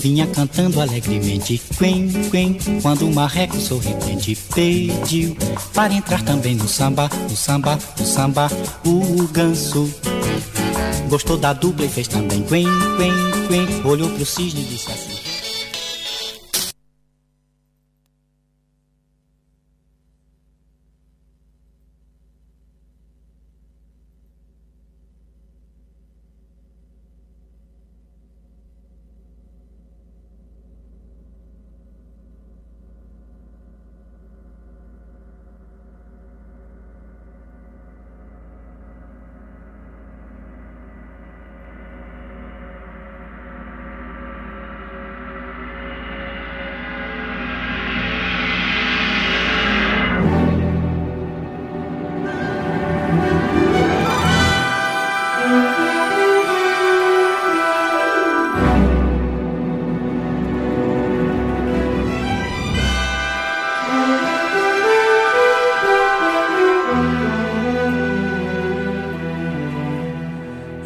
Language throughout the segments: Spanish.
vinha cantando alegremente quen, quen, quando o marreco sorridente pediu para entrar também no samba, no samba, no samba, o ganso. Gostou da dupla e fez também quen, quen, quen, olhou pro cisne e disse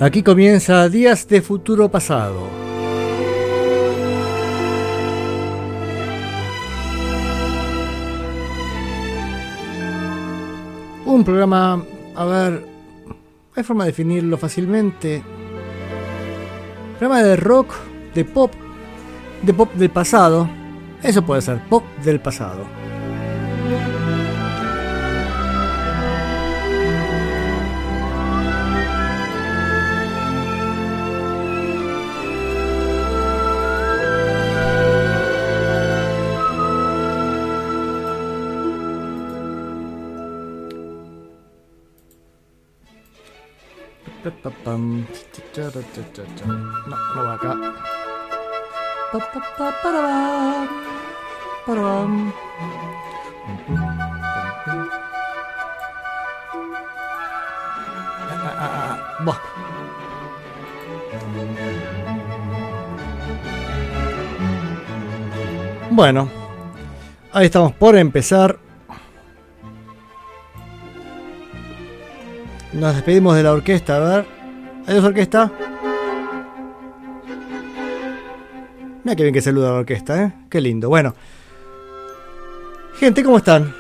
Aquí comienza Días de Futuro Pasado. Un programa, a ver, hay forma de definirlo fácilmente. Programa de rock, de pop, de pop del pasado. Eso puede ser, pop del pasado. No, no va acá. Bueno, ahí estamos por empezar. Nos despedimos de la orquesta, a ver. Adiós orquesta. Mira qué bien que saluda la orquesta, ¿eh? Qué lindo. Bueno. Gente, ¿cómo están?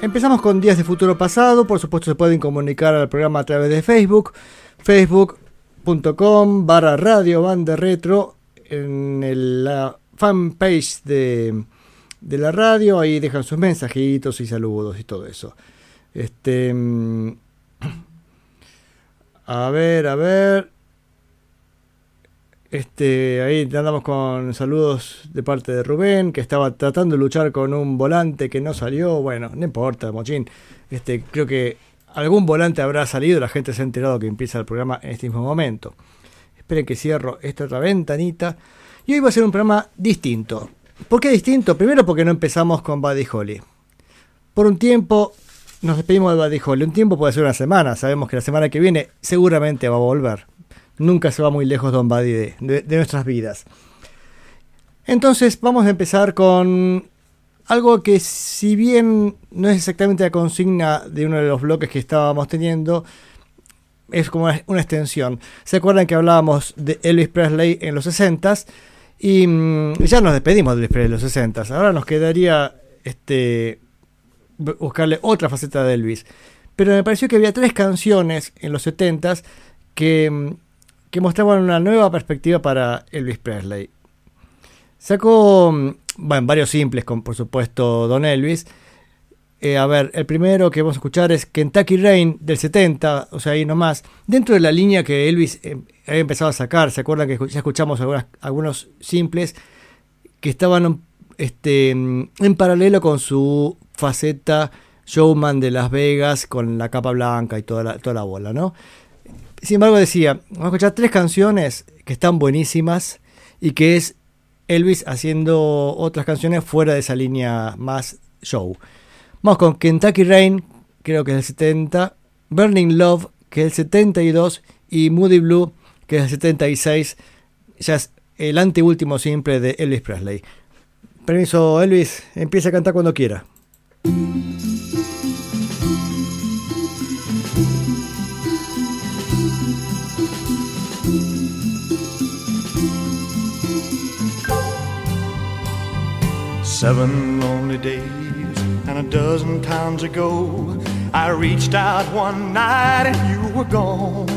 Empezamos con Días de Futuro Pasado. Por supuesto se pueden comunicar al programa a través de Facebook. Facebook.com barra Radio Banda Retro. En la fanpage de, de la radio. Ahí dejan sus mensajitos y saludos y todo eso. Este... A ver, a ver. Este, ahí andamos con saludos de parte de Rubén, que estaba tratando de luchar con un volante que no salió. Bueno, no importa, Mochín. Este, creo que algún volante habrá salido, la gente se ha enterado que empieza el programa en este mismo momento. Esperen que cierro esta otra ventanita. Y hoy va a ser un programa distinto. ¿Por qué distinto? Primero porque no empezamos con Buddy Holly. Por un tiempo nos despedimos de Holly. Un tiempo puede ser una semana. Sabemos que la semana que viene seguramente va a volver. Nunca se va muy lejos Don Buddy de, nuestras vidas. Entonces vamos a empezar con algo que si bien no es exactamente la consigna de uno de los bloques que estábamos teniendo, es como una extensión. ¿Se acuerdan que hablábamos de Elvis Presley en los 60s? Y mm, ya nos despedimos de Elvis Presley en los 60s. Ahora nos quedaría este, buscarle otra faceta de Elvis. Pero me pareció que había tres canciones en los 70s que, mm, que mostraban una nueva perspectiva para Elvis Presley. Sacó mm, bueno, varios simples, con por supuesto Don Elvis. Eh, a ver, el primero que vamos a escuchar es Kentucky Rain del 70, o sea, ahí nomás. Dentro de la línea que Elvis eh, había empezado a sacar, ¿se acuerdan que ya escuchamos algunos simples que estaban este, mm, en paralelo con su faceta showman de Las Vegas con la capa blanca y toda la, toda la bola, ¿no? Sin embargo decía, vamos a escuchar tres canciones que están buenísimas y que es Elvis haciendo otras canciones fuera de esa línea más show. Vamos con Kentucky Rain, creo que es el 70, Burning Love, que es el 72, y Moody Blue, que es el 76, ya es el anteúltimo simple de Elvis Presley. Permiso, Elvis, empieza a cantar cuando quiera. Seven lonely days and a dozen times ago, I reached out one night and you were gone.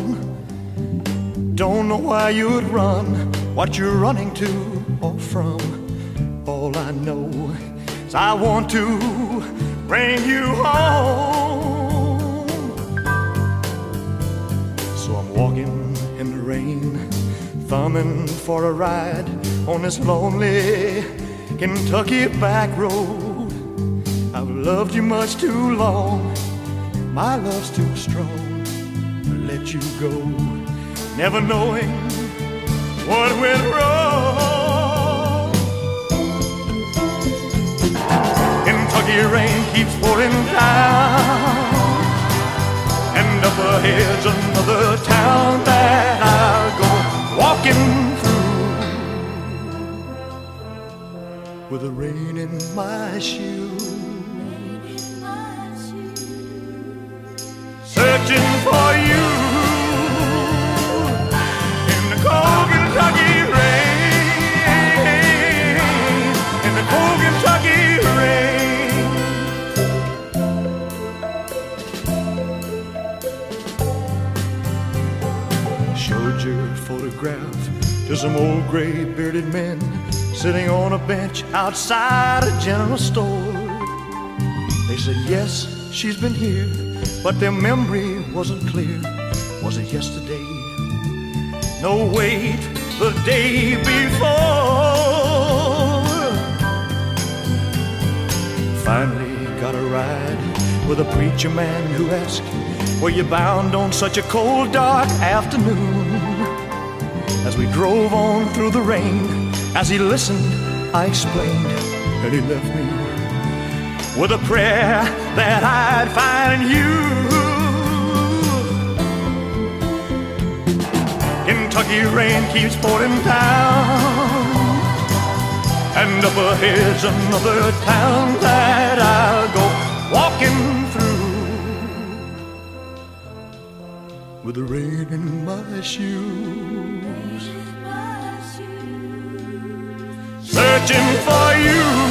Don't know why you'd run, what you're running to or from. All I know is I want to bring you home. So I'm walking in the rain, thumbing for a ride on this lonely Kentucky back road. I've loved you much too long, my love's too strong to let you go, never knowing what went wrong. Kentucky rain keeps pouring down, and up ahead's another town that I'll go walking through. with the rain in my shoes. Searching for you old gray bearded men sitting on a bench outside a general store. They said, Yes, she's been here, but their memory wasn't clear. Was it yesterday? No, wait, the day before. Finally got a ride with a preacher man who asked, Were you bound on such a cold, dark afternoon? We drove on through the rain, as he listened, I explained, and he left me with a prayer that I'd find you. Kentucky rain keeps pouring down, and up ahead's another town that I'll go walking with the rain in my shoes. searching for you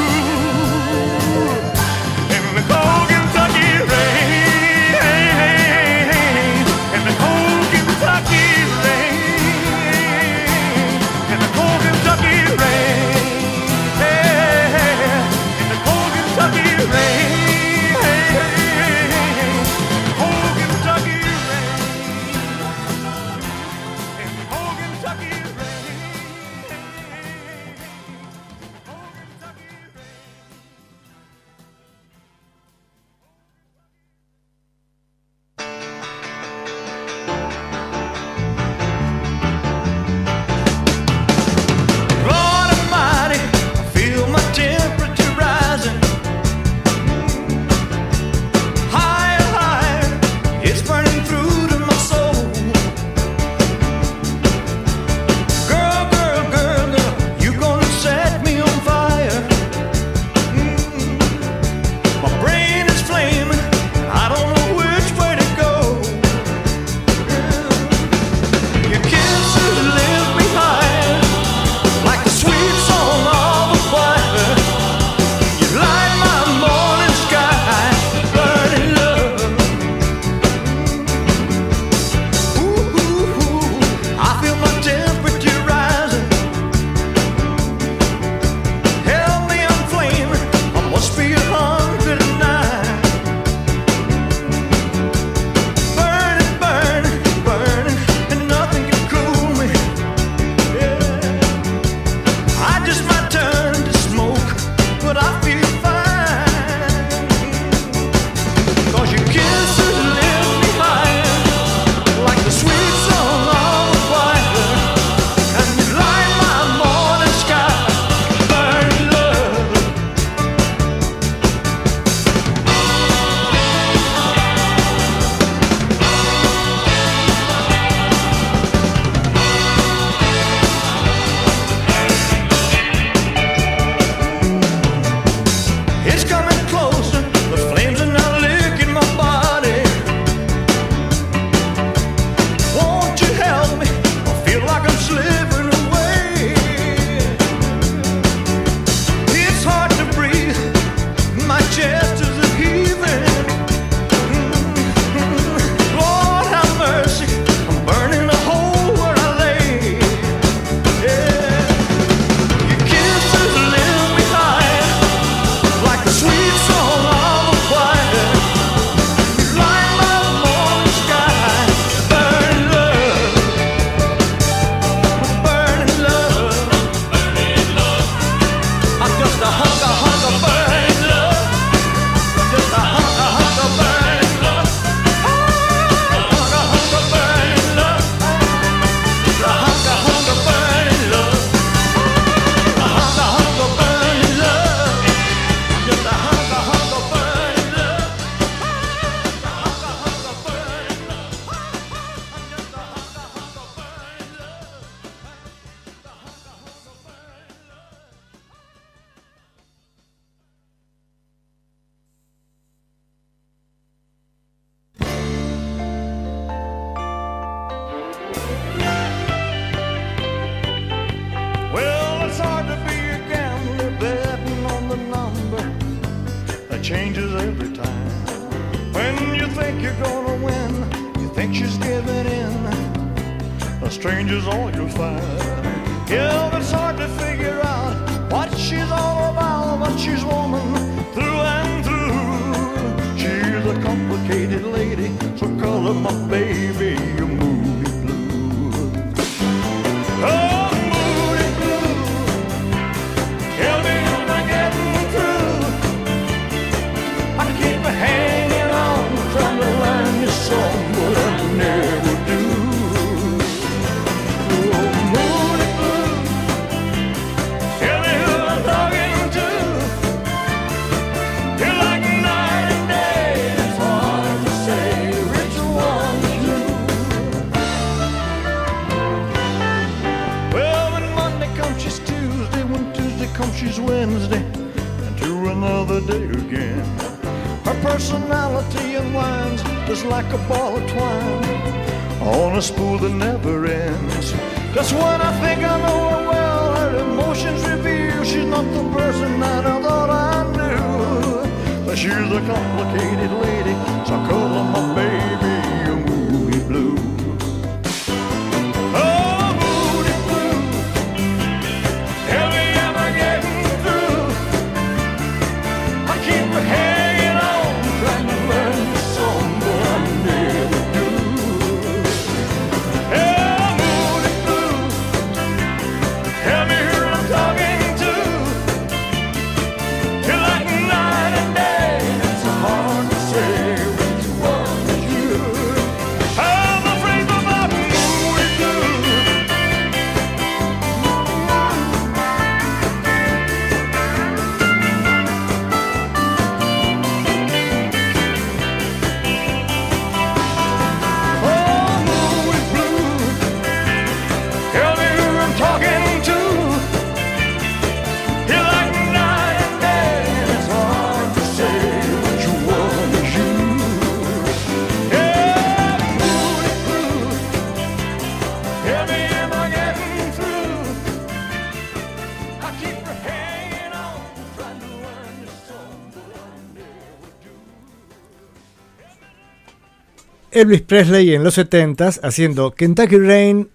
Elvis Presley en los 70s haciendo Kentucky Rain,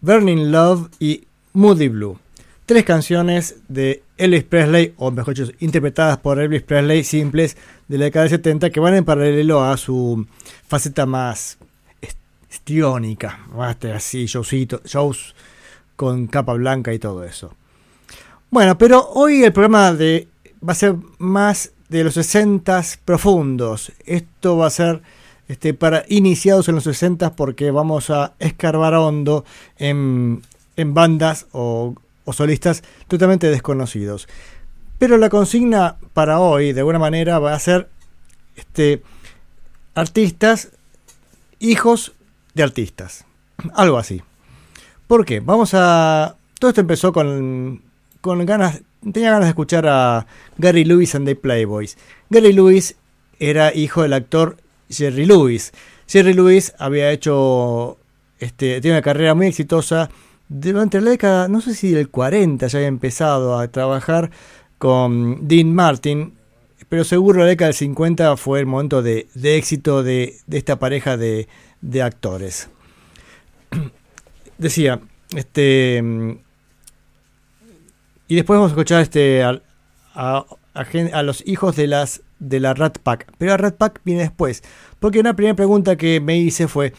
Burning Love y Moody Blue. Tres canciones de Elvis Presley, o mejor dicho, interpretadas por Elvis Presley, simples, de la década de 70, que van en paralelo a su faceta más histriónica, más así, showcito- shows con capa blanca y todo eso. Bueno, pero hoy el programa de, va a ser más de los 60s profundos. Esto va a ser este, para iniciados en los 60 porque vamos a escarbar hondo en, en bandas o, solistas totalmente desconocidos. Pero la consigna para hoy, de alguna manera, va a ser este, artistas, hijos de artistas. Algo así. ¿Por qué? Vamos a... Todo esto empezó con, con ganas... Tenía ganas de escuchar a Gary Lewis and the Playboys. Gary Lewis era hijo del actor Jerry Lewis. Jerry Lewis había hecho... Este, tiene una carrera muy exitosa. Durante la década, no sé si del 40 ya había empezado a trabajar con Dean Martin, pero seguro la década del 50 fue el momento de, éxito de, esta pareja de, actores. Decía, este. Y después vamos a escuchar este, a los hijos de, las, de la Rat Pack. Pero la Rat Pack viene después. Porque una primera pregunta que me hice fue: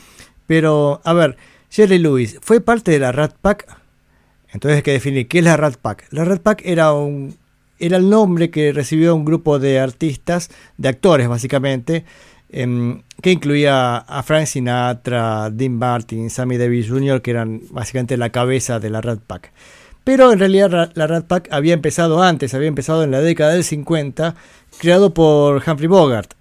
Pero, a ver, Jerry Lewis, ¿fue parte de la Rat Pack? Entonces hay que definir qué es la Rat Pack. La Rat Pack era un era el nombre que recibió un grupo de artistas, de actores básicamente, em, que incluía a Frank Sinatra, Dean Martin, Sammy Davis Jr., que eran básicamente la cabeza de la Rat Pack. Pero en realidad la Rat Pack había empezado antes, había empezado en la década del 50, creado por Humphrey Bogart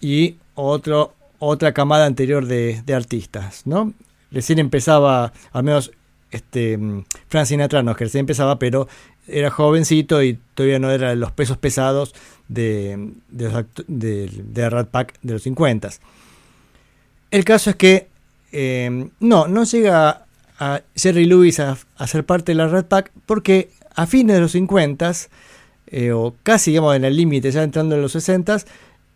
y otro, otra camada anterior de, artistas, ¿no? Recién empezaba, al menos este, mm, Frank Sinatra no, que empezaba, pero era jovencito y todavía no era los pesos pesados de, de, los Rat Pack de los 50. El caso es que eh, no, no llega a Jerry Lewis a, a ser parte de la Rat Pack porque a fines de los 50 eh, o casi digamos en el límite, ya entrando en los 60,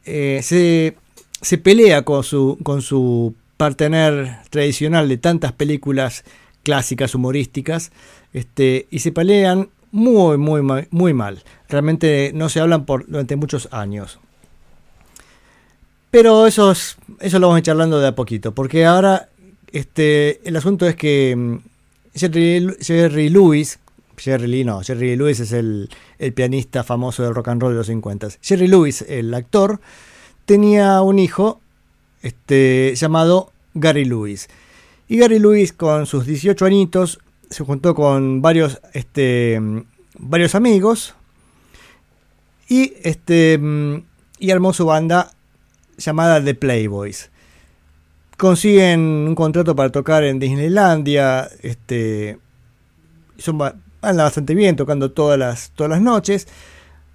eh, se, se, pelea con su, con su partener tradicional de tantas películas clásicas, humorísticas, este, y se pelean muy, muy, muy mal. Realmente no se hablan por, durante muchos años. Pero eso, eso lo vamos a ir charlando de a poquito, porque ahora este, el asunto es que mm, Jerry, Jerry Lewis, Jerry Lee no, Jerry Lewis es el, el, pianista famoso del rock and roll de los 50. Jerry Lewis, el actor, tenía un hijo este, llamado Gary Lewis. Y Gary Lewis con sus 18 añitos se juntó con varios, este, varios amigos y, este, y armó su banda llamada The Playboys. Consiguen un contrato para tocar en Disneylandia, este, son, andan bastante bien tocando todas las, todas las noches,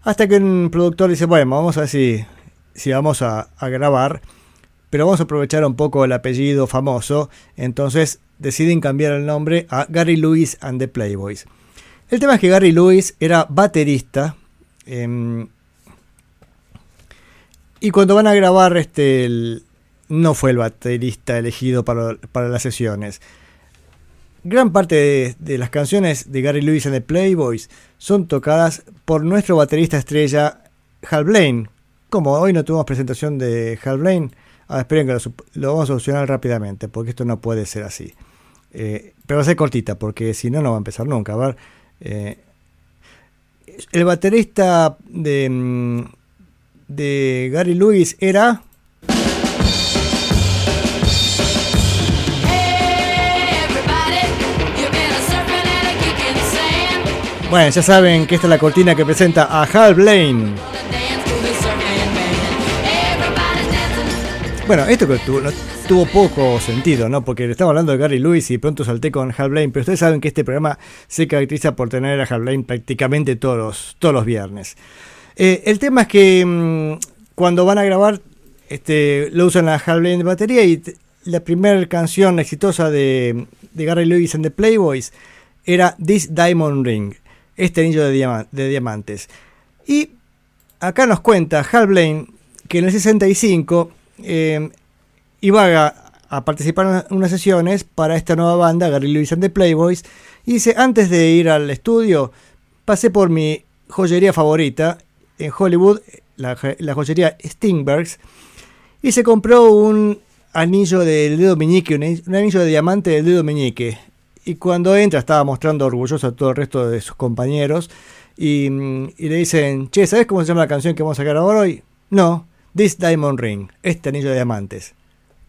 hasta que un productor dice, bueno, vamos a ver si, si vamos a, grabar, pero vamos a aprovechar un poco el apellido famoso, entonces deciden cambiar el nombre a Gary Lewis and the Playboys. El tema es que Gary Lewis era baterista. Em, y cuando van a grabar, este, no fue el baterista elegido para, las sesiones. Gran parte de, las canciones de Gary Lewis and the Playboys son tocadas por nuestro baterista estrella Hal Blaine. Como hoy no tuvimos presentación de Hal Blaine, ah, esperen que lo, vamos a solucionar rápidamente, porque esto no puede ser así. Eh, pero va a ser cortita, porque si no, no va a empezar nunca. A ver, eh, el baterista de, mm, de Gary Lewis era... Bueno, ya saben que esta es la cortina que presenta a Hal Blaine. Bueno, esto que tuvo, poco sentido, ¿no? Porque estaba hablando de Gary Lewis y pronto salté con Hal Blaine, pero ustedes saben que este programa se caracteriza por tener a Hal Blaine prácticamente todos los, todos los viernes. Eh, el tema es que mm, cuando van a grabar, este, lo usan a Hal Blaine de batería y la primera canción exitosa de, de, Gary Lewis and the Playboys era This Diamond Ring, este anillo de, diamantes. Y acá nos cuenta Hal Blaine que en el 65 eh, iba a, participar en unas sesiones para esta nueva banda, Gary Lewis and the Playboys, y dice, antes de ir al estudio, pasé por mi joyería favorita en Hollywood, la, joyería Stingbergs, y se compró un anillo del dedo meñique, un, anillo de diamante del dedo meñique. Y cuando entra estaba mostrando orgulloso a todo el resto de sus compañeros. Y, y, le dicen, che, ¿sabes cómo se llama la canción que vamos a sacar ahora hoy? No, This Diamond Ring, este anillo de diamantes.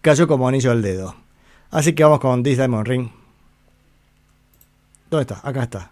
Cayó como anillo al dedo. Así que vamos con This Diamond Ring. ¿Dónde está? Acá está.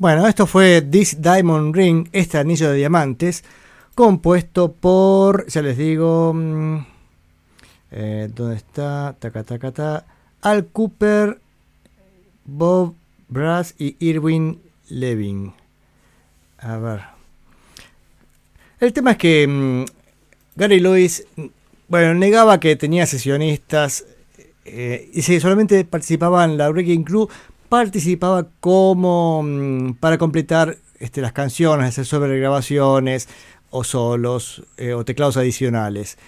Bueno, esto fue This Diamond Ring, este anillo de diamantes, compuesto por, ya les digo, mm, eh, ¿dónde está? Taca, taca, ta. Al Cooper, Bob Brass y Irwin Levin. A ver. El tema es que mm, Gary Lewis, mm, bueno, negaba que tenía sesionistas eh, y si solamente participaba en la Breaking Crew, participaba como mm, para completar este, las canciones, hacer sobregrabaciones o solos eh, o teclados adicionales.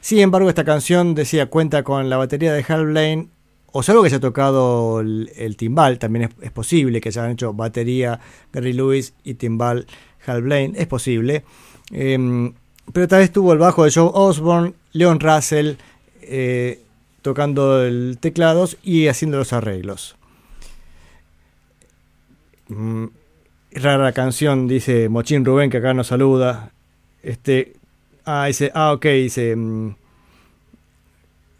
Sin embargo, esta canción decía cuenta con la batería de Hal Blaine, o algo que se ha tocado el, timbal, también es, posible que se hayan hecho batería Gary Lewis y timbal Hal Blaine, es posible. Em, pero tal vez tuvo el bajo de Joe Osborne, Leon Russell eh, tocando el teclados y haciendo los arreglos. Mm, rara canción, dice Mochín Rubén, que acá nos saluda. Este, ah, dice, ah, ok, dice. Mm,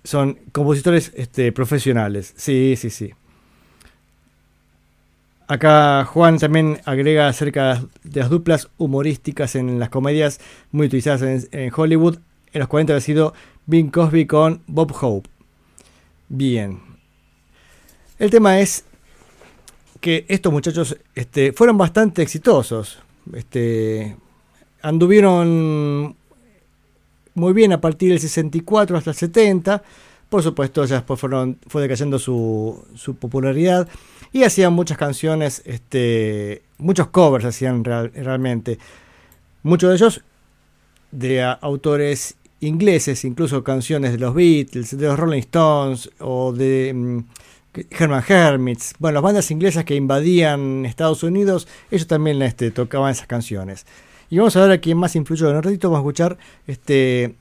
son compositores este, profesionales. Sí, sí, sí. Acá Juan también agrega acerca de las duplas humorísticas en las comedias muy utilizadas en, Hollywood. En los 40 ha sido Bing Cosby con Bob Hope. Bien. El tema es que estos muchachos este, fueron bastante exitosos. Este, anduvieron muy bien a partir del 64 hasta el 70. Por supuesto, ya después fueron, fue decayendo su, su popularidad y hacían muchas canciones, este, muchos covers hacían realmente. Muchos de ellos de autores ingleses, incluso canciones de los Beatles, de los Rolling Stones o de mm, Herman Hermits. Bueno, las bandas inglesas que invadían Estados Unidos, ellos también este, tocaban esas canciones. Y vamos a ver a quién más influyó. En un ratito vamos a escuchar este,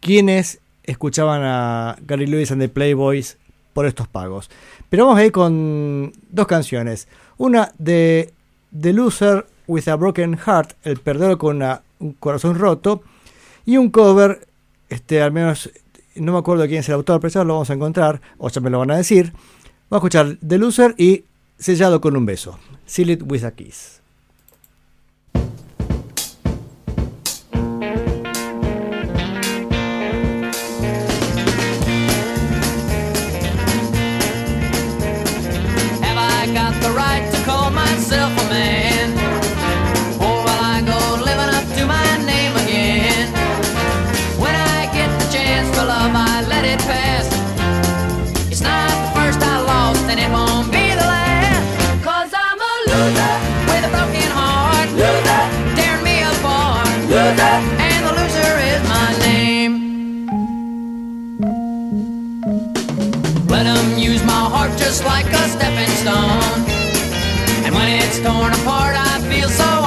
quiénes escuchaban a Gary Lewis and the Playboys por estos pagos. Pero vamos a ir con dos canciones. Una de The Loser with a Broken Heart, El perdedor con un corazón roto. Y un cover, este, al menos no me acuerdo quién es el autor, pero ya lo vamos a encontrar, o ya me lo van a decir. Vamos a escuchar The Loser y Sellado con un beso. Seal it with a kiss. Just like a stepping stone. And when it's torn apart, I feel so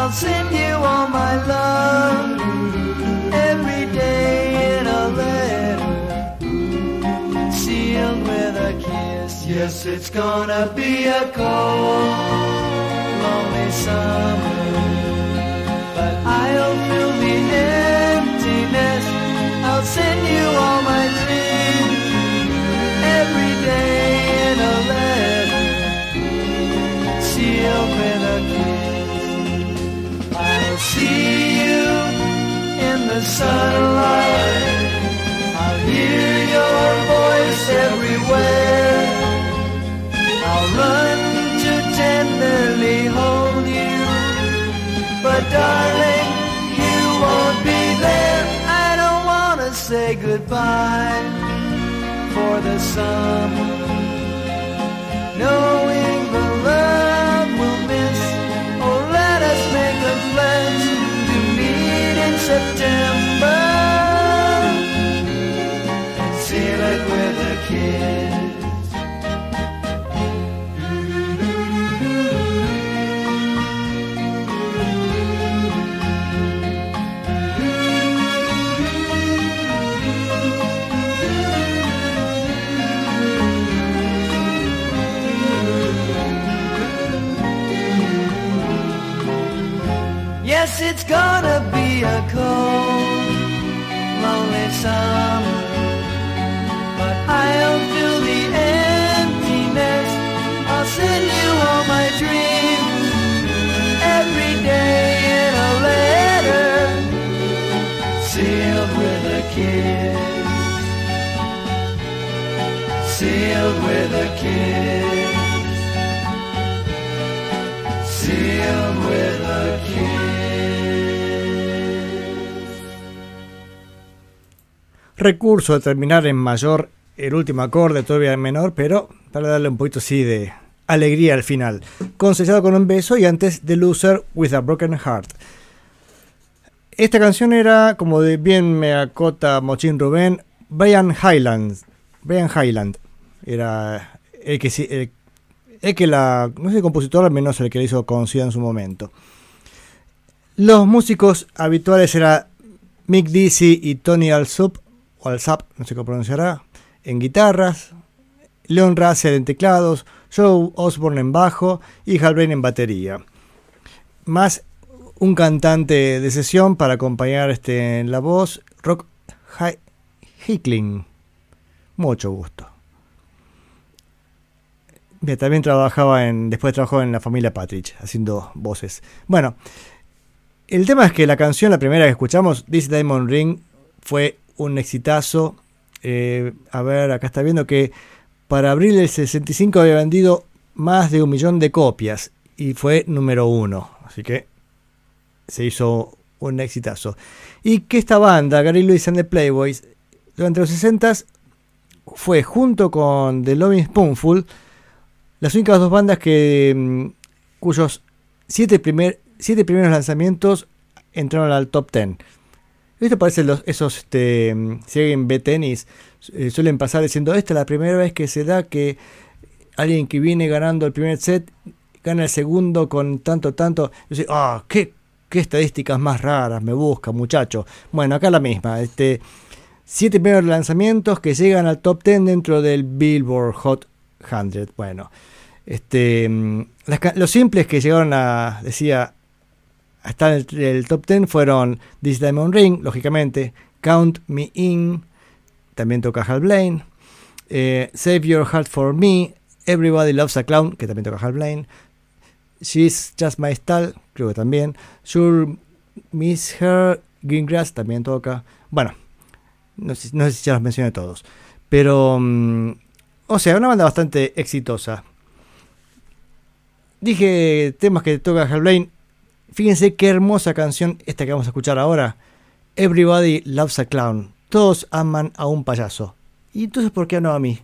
I'll send you all my love every day in a letter sealed with a kiss. Yes, it's gonna be a cold, lonely summer, but I'll fill the emptiness. I'll send you all my dreams every day sunlight. I'll hear your voice everywhere. I'll run to tenderly hold you. But darling, you won't be there. I don't wanna say goodbye for the summer. Knowing the love we'll miss. Oh, let us make a pledge to meet in September. Gonna be a cold, lonely summer. Recurso de terminar en mayor el último acorde, todavía en menor, pero para darle un poquito así de alegría al final. Con sellado con un beso y antes The Loser with a Broken Heart. Esta canción era, como de bien me acota Mochín Rubén, Brian Highland. Brian Highland. Era el que, el, el que la, no sé, el compositor al menos el que la hizo conocida en su momento. Los músicos habituales eran Mick Dizzy y Tony Alsop, o Alsap, no sé cómo pronunciará, en guitarras, Leon Russell en teclados, Joe Osborne en bajo y Hal Blaine en batería. Más un cantante de sesión para acompañar este, en la voz, Rock Hi- Hickling. Mucho gusto. También trabajaba en. Después trabajó en la familia Patrick, haciendo voces. Bueno, el tema es que la canción, la primera que escuchamos, This Diamond Ring, fue un exitazo. Eh, a ver, acá está viendo que para abril del 65 había vendido más de un millón de copias y fue número uno. Así que se hizo un exitazo. Y que esta banda, Gary Lewis and the Playboys, durante los 60 fue junto con The Loving Spoonful las únicas dos bandas que mm, cuyos siete, primer, siete primeros lanzamientos entraron al top 10. Esto parece los, esos, este, si alguien ve tenis, eh, suelen pasar diciendo, esta es la primera vez que se da que alguien que viene ganando el primer set gana el segundo con tanto, tanto. Yo ah, qué, qué estadísticas más raras me busca, muchacho. Bueno, acá la misma. Este, siete primeros lanzamientos que llegan al top 10 dentro del Billboard Hot 100. Bueno, este, mm, los simples que llegaron a, decía, a estar en el, el top 10 fueron This Diamond Ring, lógicamente, Count Me In, también toca Hal Blaine, eh, Save Your Heart For Me, Everybody Loves a Clown, que también toca Hal Blaine, She's Just My Style, creo que también, Sure Miss Her, Greengrass también toca, bueno, no sé, no sé si ya los mencioné todos, pero, mm, o sea, una banda bastante exitosa. Dije temas que toca Hal Blaine. Fíjense qué hermosa canción esta que vamos a escuchar ahora. Everybody loves a clown. Todos aman a un payaso. ¿Y entonces por qué no a mí?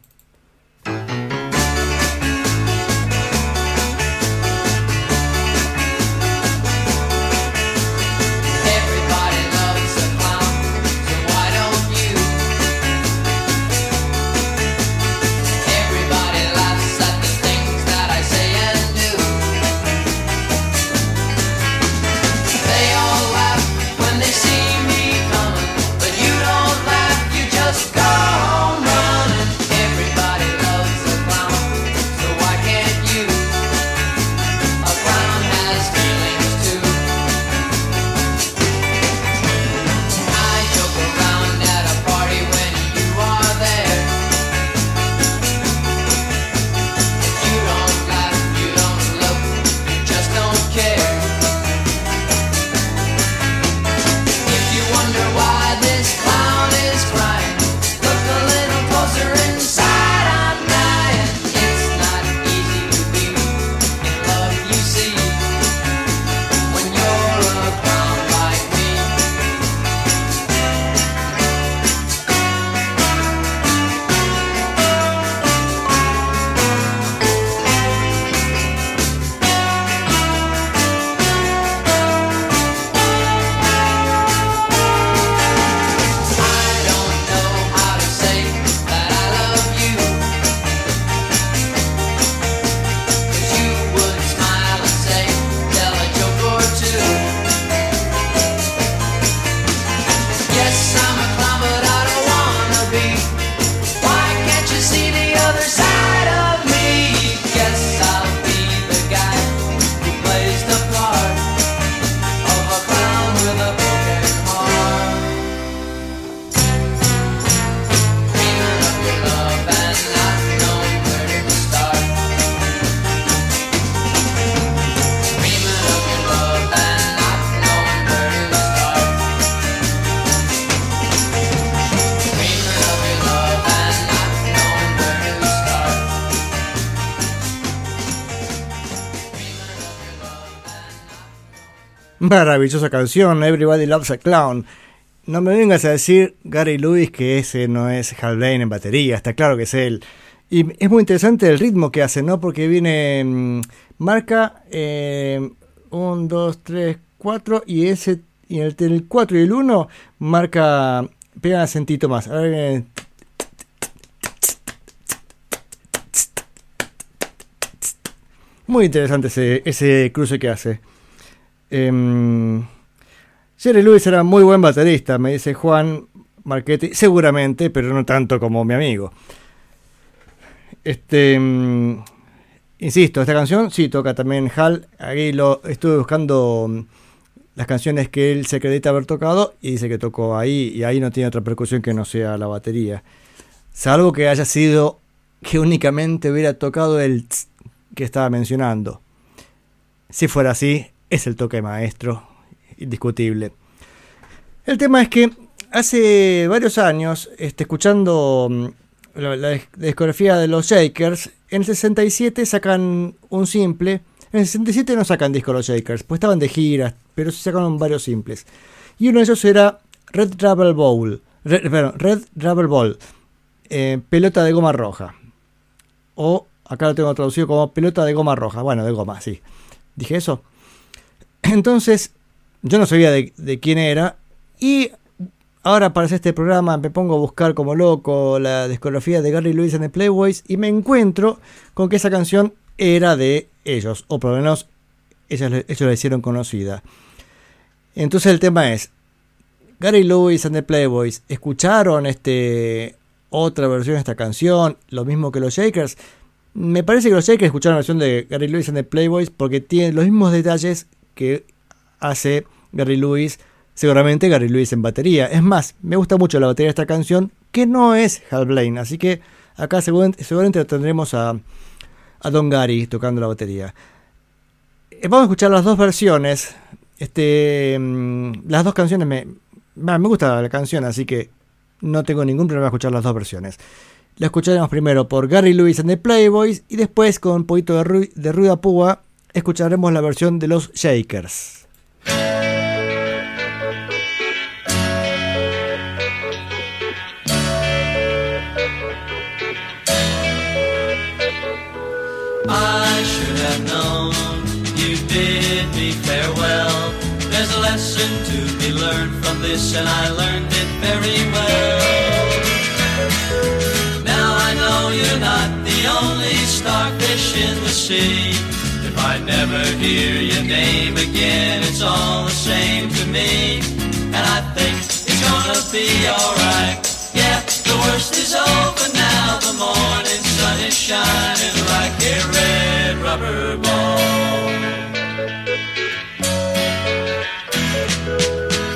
Maravillosa canción, Everybody Loves a Clown. No me vengas a decir, Gary Lewis, que ese no es Hal Blaine en batería, está claro que es él. Y es muy interesante el ritmo que hace, ¿no? Porque viene, mm, marca 1, 2, 3, 4 y ese, y el, el 4 y el 1 marca, pega acentito más. Ahora viene Muy interesante ese, ese cruce que hace. Em, Jerry Lewis era muy buen baterista, me dice Juan Marchetti, seguramente, pero no tanto como mi amigo. Este, em, insisto, esta canción sí toca también Hal. Ahí lo estuve buscando mm, las canciones que él se acredita haber tocado y dice que tocó ahí y ahí no tiene otra percusión que no sea la batería. Salvo que haya sido que únicamente hubiera tocado el tss que estaba mencionando. Si fuera así, es el toque maestro, indiscutible. El tema es que hace varios años, este, escuchando mm, la, discografía de los Shakers, en el 67 sacan un simple. En el 67 no sacan disco los Shakers, pues estaban de giras, pero se sacaron varios simples. Y uno de ellos era Red Rubber Bowl, Red, perdón, Red Rubber Ball, eh, pelota de goma roja. O acá lo tengo traducido como pelota de goma roja. Bueno, de goma, sí. Dije eso. Entonces, yo no sabía de, quién era. Y ahora para hacer este programa me pongo a buscar como loco la discografía de Gary Lewis and the Playboys y me encuentro con que esa canción era de ellos, o por lo menos ellos, ellos la hicieron conocida. Entonces el tema es, Gary Lewis and the Playboys, ¿escucharon este otra versión de esta canción? Lo mismo que los Shakers. Me parece que los Shakers escucharon la versión de Gary Lewis and the Playboys porque tiene los mismos detalles que hace Gary Lewis, seguramente Gary Lewis en batería. Es más, me gusta mucho la batería de esta canción, que no es Hal Blaine, así que acá seguramente, seguramente tendremos a, a Don Gary tocando la batería. Eh, Vamos a escuchar las dos versiones. Este, mm, las dos canciones me, me gusta la canción, así que no tengo ningún problema en escuchar las dos versiones. La escucharemos primero por Gary Lewis and the Playboys y después con un poquito de, ru de ruida púa escucharemos la versión de los Shakers. I should have known you bid me farewell. There's a lesson to be learned from this, and I learned it very well. Now I know you're not the only starfish in the sea. I never hear your name again, it's all the same to me. And I think it's gonna be alright. Yeah, the worst is over now. The morning sun is shining like a red rubber ball.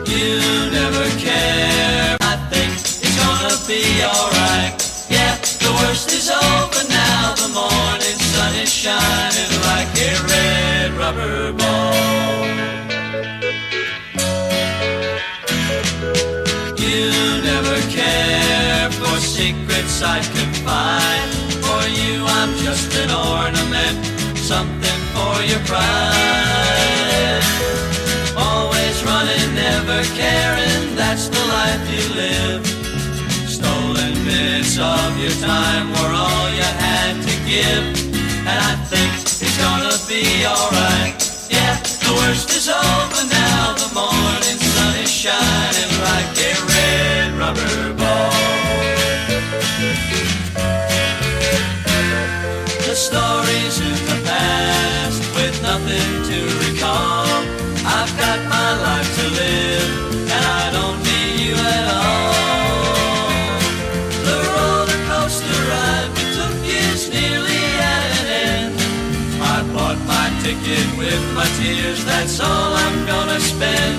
You never care. I think it's gonna be alright. Yeah, the worst is over now. The morning sun is shining rubber ball. You never care for secrets I confide. For you, I'm just an ornament, something for your pride. Always running, never caring, that's the life you live. Stolen minutes of your time were all you had to give. It's gonna be alright. Yeah, the worst is over now. The morning sun is shining like a red rubber tears, that's all I'm gonna spend.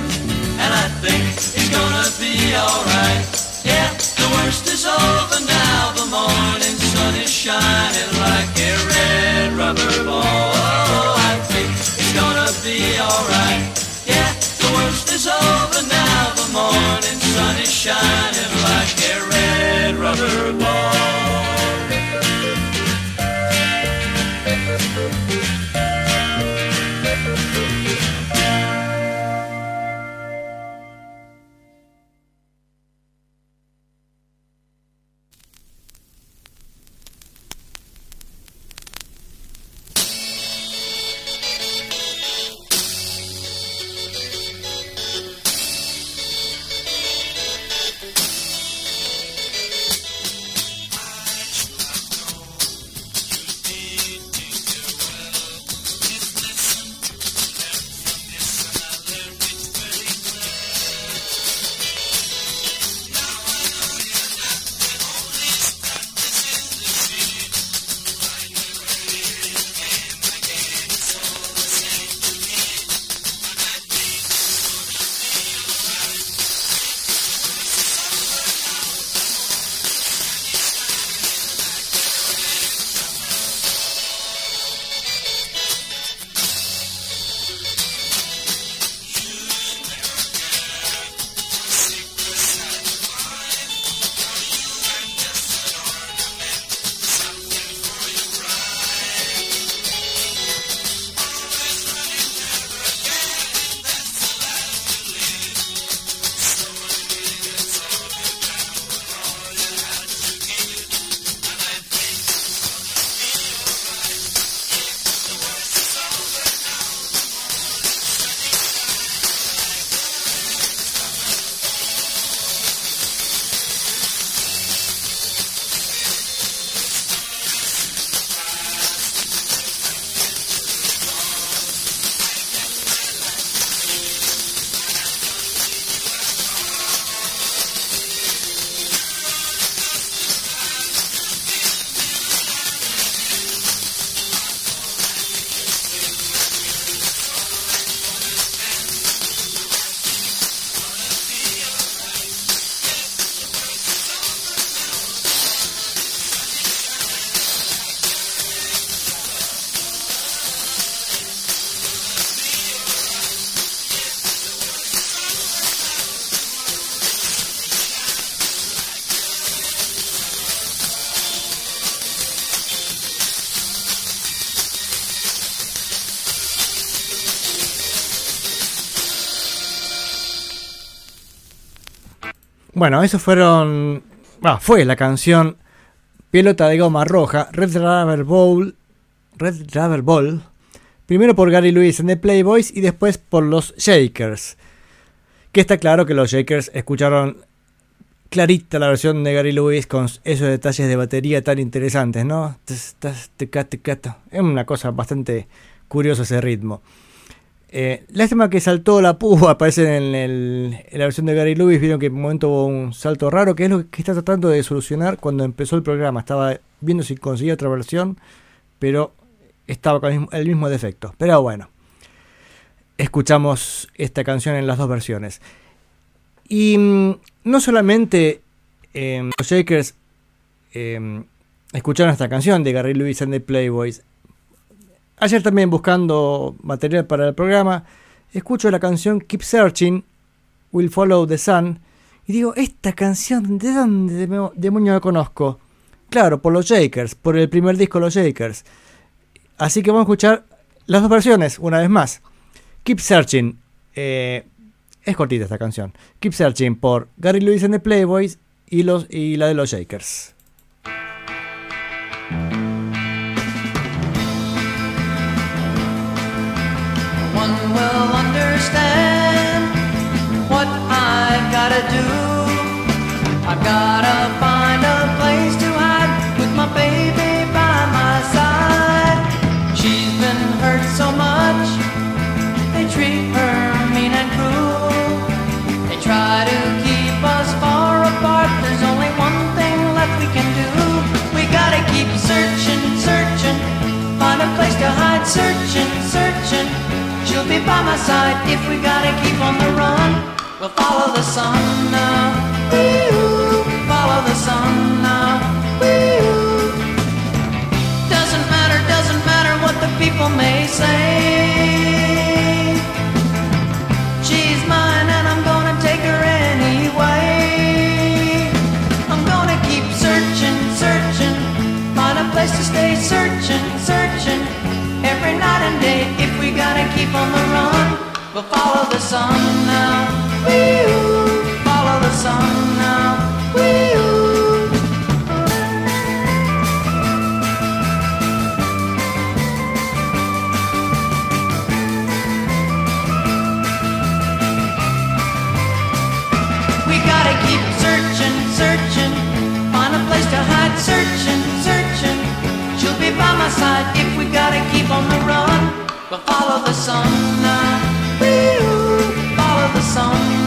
And I think it's gonna be alright. Yeah, the worst is over now. The morning sun is shining like a red rubber ball. Oh, I think it's gonna be alright. Yeah, the worst is over now. The morning sun is shining like a red rubber ball. Bueno, eso fueron. ah, fue la canción Pelota de Goma Roja, Red Rubber Bowl. Red Rubber Ball. Primero por Gary Lewis en The Playboys y después por los Shakers. Que está claro que los Shakers escucharon clarita la versión de Gary Lewis con esos detalles de batería tan interesantes, ¿no? Es una cosa bastante curiosa ese ritmo. Eh, lástima que saltó la púa, aparece en, la versión de Gary Lewis. Vieron que en un momento hubo un salto raro, que es lo que está tratando de solucionar cuando empezó el programa. Estaba viendo si conseguía otra versión, pero estaba con el mismo, el mismo defecto. Pero bueno, escuchamos esta canción en las dos versiones. Y mm, no solamente eh, los Shakers eh, escucharon esta canción de Gary Lewis and the Playboys. Ayer también buscando material para el programa, escucho la canción Keep Searching, Will Follow the Sun, y digo, esta canción, ¿de dónde demo- demonio la conozco? Claro, por los Shakers, por el primer disco los Shakers. Así que vamos a escuchar las dos versiones, una vez más. Keep Searching, eh, es cortita esta canción. Keep Searching por Gary Lewis and the Playboys y, los, y la de los Shakers. Searching, searching, find a place to hide, searching, searching. She'll be by my side if we gotta keep on the run. We'll follow the sun now. Every night and day. If we gotta keep on the run, we'll follow the sun now. Follow the sun now. We gotta keep searching, searching, find a place to hide, searching, searching. She'll be by my side if we gotta keep on the run. We'll follow the sun. Wee-oo. Follow the sun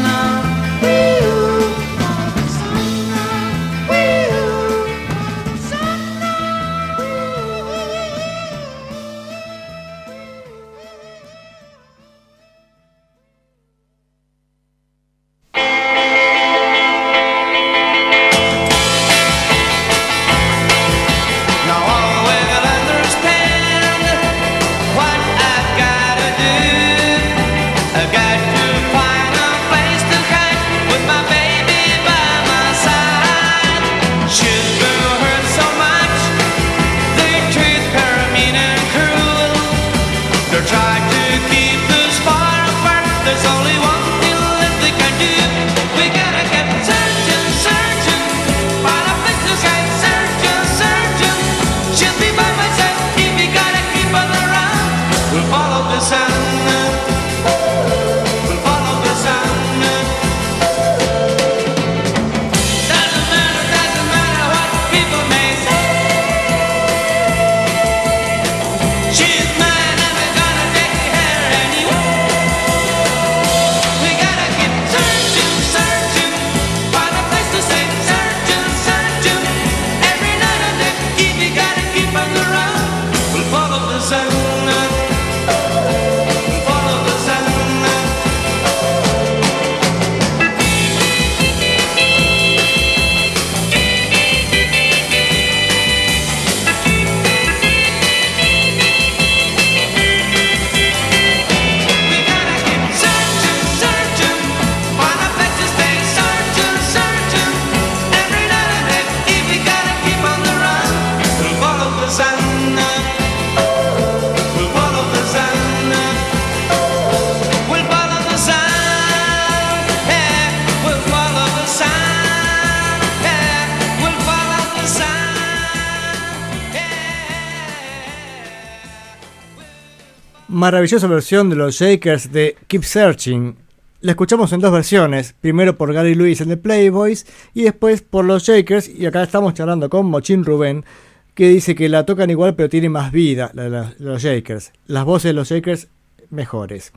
Maravillosa versión de los Shakers de Keep Searching. La escuchamos en dos versiones, primero por Gary Lewis en The Playboys y después por los Shakers, y acá estamos charlando con Mochín Rubén, que dice que la tocan igual pero tiene más vida la de los Shakers. Las voces de los Shakers mejores.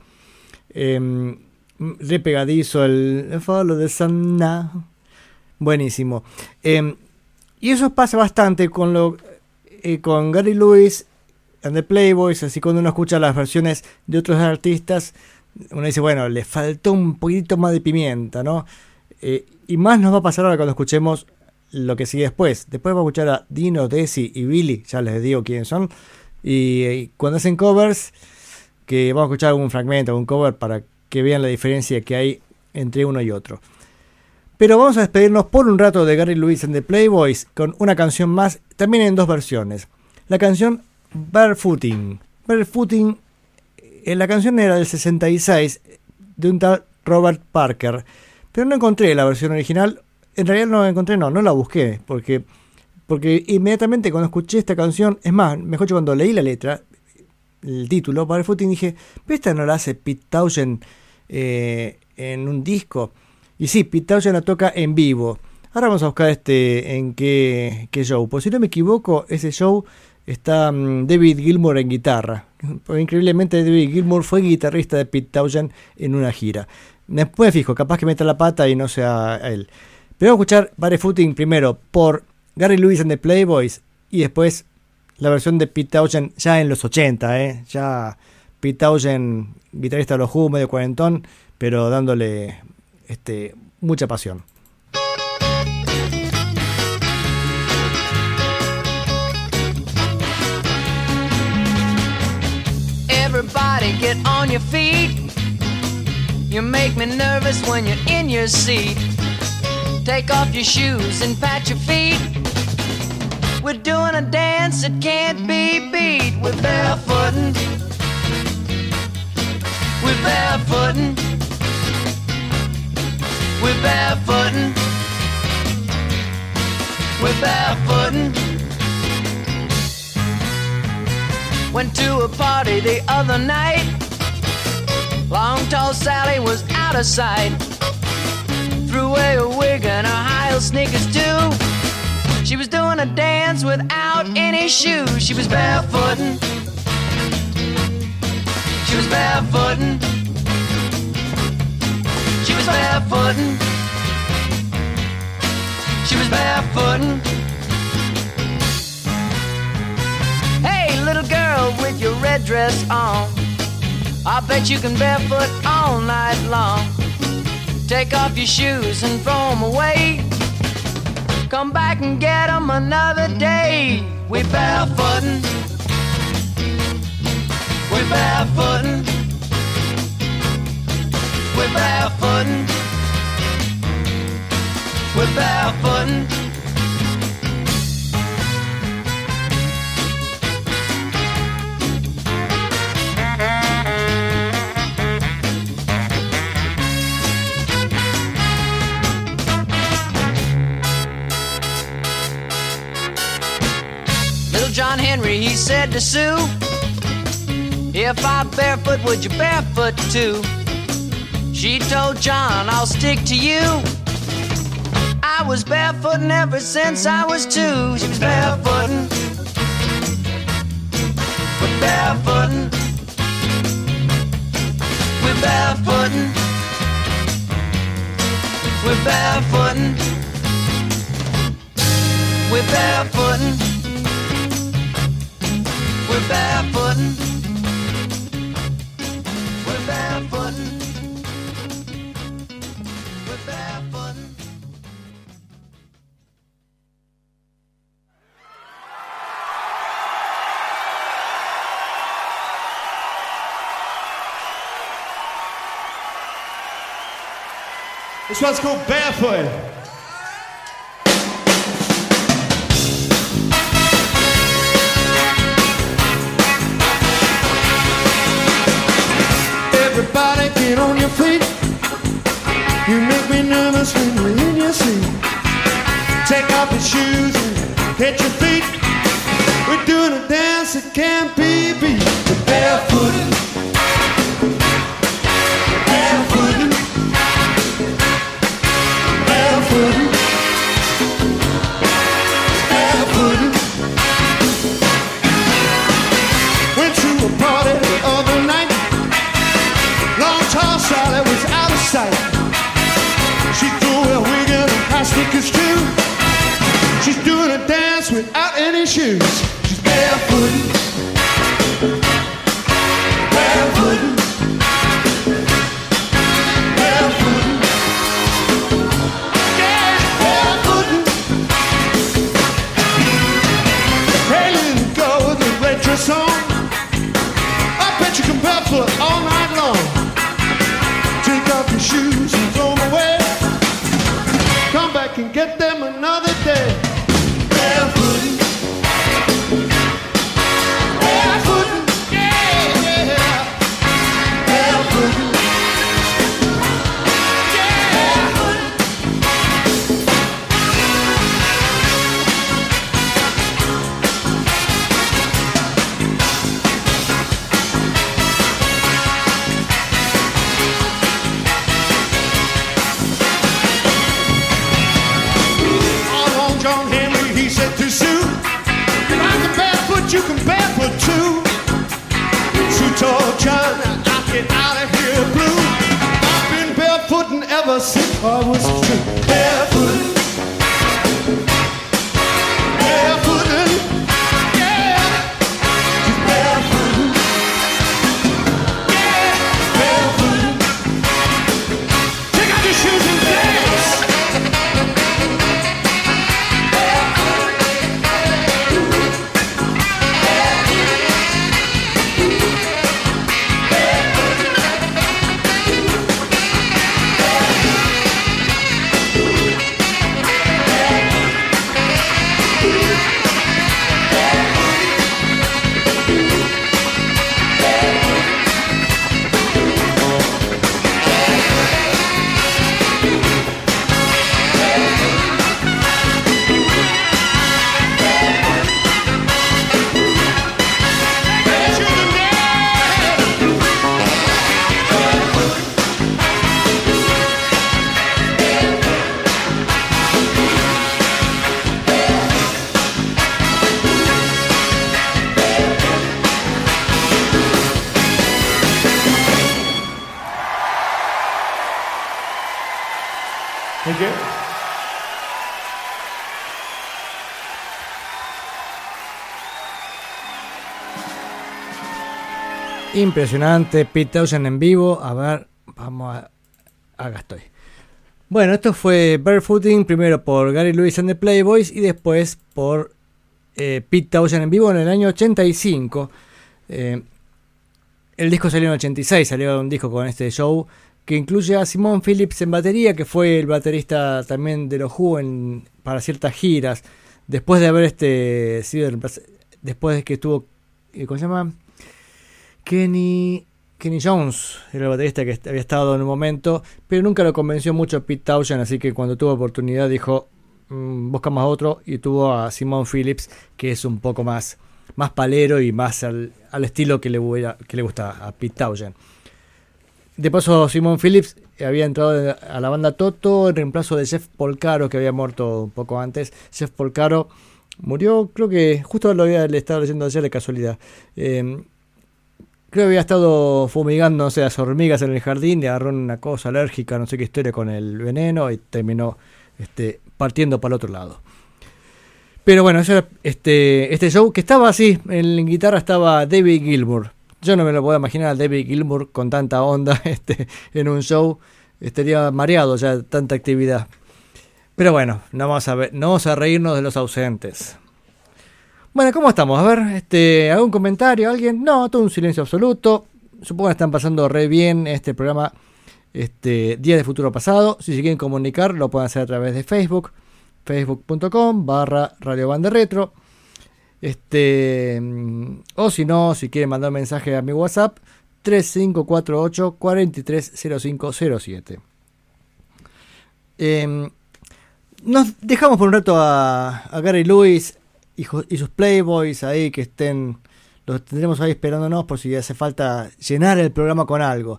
Em, re pegadizo el Follow Sun now. Buenísimo. Em, y eso pasa bastante con lo eh, con Gary Lewis the Playboys, así cuando uno escucha las versiones de otros artistas, uno dice, bueno, le faltó un poquito más de pimienta, ¿no? Eh, y más nos va a pasar ahora cuando escuchemos lo que sigue después. Después vamos a escuchar a Dino, Desi y Billy, ya les digo quiénes son. Y, eh, cuando hacen covers, que vamos a escuchar un fragmento, un cover para que vean la diferencia que hay entre uno y otro. Pero vamos a despedirnos por un rato de Gary Lewis and the Playboys con una canción más, también en dos versiones. La canción Barefooting. Barefooting, eh, la canción era del 66 de un tal Robert Parker, pero no encontré la versión original. En realidad no la encontré, no, no la busqué, porque, porque inmediatamente cuando escuché esta canción, es más, mejor dicho, cuando leí la letra, el título, Barefooting, dije, pero esta no la hace Pete Townshend eh, en un disco. Y sí, Pete Townshend la toca en vivo. Ahora vamos a buscar este en qué, qué show. Pues si no me equivoco, ese show está mm, David Gilmour en guitarra. Porque increíblemente David Gilmour fue guitarrista de Pete Townshend en una gira. Después fijo, capaz que meta la pata y no sea él. Pero vamos a escuchar Barefooting primero por Gary Lewis and the Playboys y después la versión de Pete Townshend ya en los 80, ¿eh? Ya Pete Townshend, guitarrista de los Who, medio cuarentón, pero dándole este, mucha pasión. Everybody get on your feet. You make me nervous when you're in your seat. Take off your shoes and pat your feet. We're doing a dance that can't be beat. We're barefooting. We're barefooting. We're barefooting. We're barefooting. Went to a party the other night. Long tall Sally was out of sight. Threw away her wig and her high heel sneakers too. She was doing a dance without any shoes. She was barefooting. She was barefooting. She was barefooting. She was barefooting. With your red dress on. I bet you can barefoot all night long. Take off your shoes and throw them away. Come back and get 'em another day. We barefootin'. We barefootin'. We barefootin'. We barefootin'. To Sue, If I barefoot, would you barefoot too? She told John, I'll stick to you. I was barefooting ever since I was two. She was barefooting. We're barefooting. We're barefooting. We're barefooting. We're barefooting. We're barefooting. We're barefooting. We're barefooting. This one's called Barefoot. Get on your feet. You make me nervous when you're in your seat. Take off your shoes and hit your feet. We're doing a dance that can't be beat. We're barefooted. Sneakers too. She's doing a dance without any shoes. She's. Barefoot. Barefoot. To Sue, if I can barefoot, you can barefoot too. Sue told John, I'll get out of here blue. I've been barefooting ever since I was two. Barefoot. Impresionante, Pete Townshend en vivo. A ver, vamos a. Acá estoy. Bueno, esto fue Barefooting, primero por Gary Lewis and the Playboys y después por eh, Pete Townshend en vivo en el año 85. Eh, el disco salió en el 86, salió un disco con este show que incluye a Simon Phillips en batería, que fue el baterista también de los Who en- para ciertas giras. Después de haber este sido después de que estuvo, eh, ¿cómo se llama? Kenny, Kenny Jones era el baterista que había estado en un momento, pero nunca lo convenció mucho Pete Townshend, así que cuando tuvo oportunidad dijo, "Mm, buscamos a otro, y tuvo a Simon Phillips, que es un poco más, más palero y más al, estilo que le, que le gusta a Pete Townshend. De paso, Simon Phillips había entrado a la banda Toto en reemplazo de Jeff Polcaro, que había muerto un poco antes. Jeff Polcaro murió, creo que justo lo había le leyendo ayer de casualidad. Eh, creo que había estado fumigando no sé, las hormigas en el jardín y agarró una cosa alérgica, no sé qué historia con el veneno y terminó este, partiendo para el otro lado. Pero bueno, eso era este, este show que estaba así, en guitarra estaba David Gilmour. Yo no me lo puedo imaginar a David Gilmour con tanta onda este, en un show. Estaría mareado ya tanta actividad. Pero bueno, no vamos a, ver, no vamos a reírnos de los ausentes. Bueno, ¿cómo estamos? A ver, este, ¿algún comentario? ¿Alguien? No, todo un silencio absoluto. Supongo que están pasando re bien este programa este, Día de Futuro Pasado. Si se quieren comunicar, lo pueden hacer a través de Facebook, facebook.com barra Radio Banda Retro. Este, mm, o si no, si quieren mandar un mensaje a mi WhatsApp, 3548 430507. Eh, nos dejamos por un rato a, a Gary Lewis y, y sus Playboys ahí que estén. Los tendremos ahí esperándonos por si hace falta llenar el programa con algo.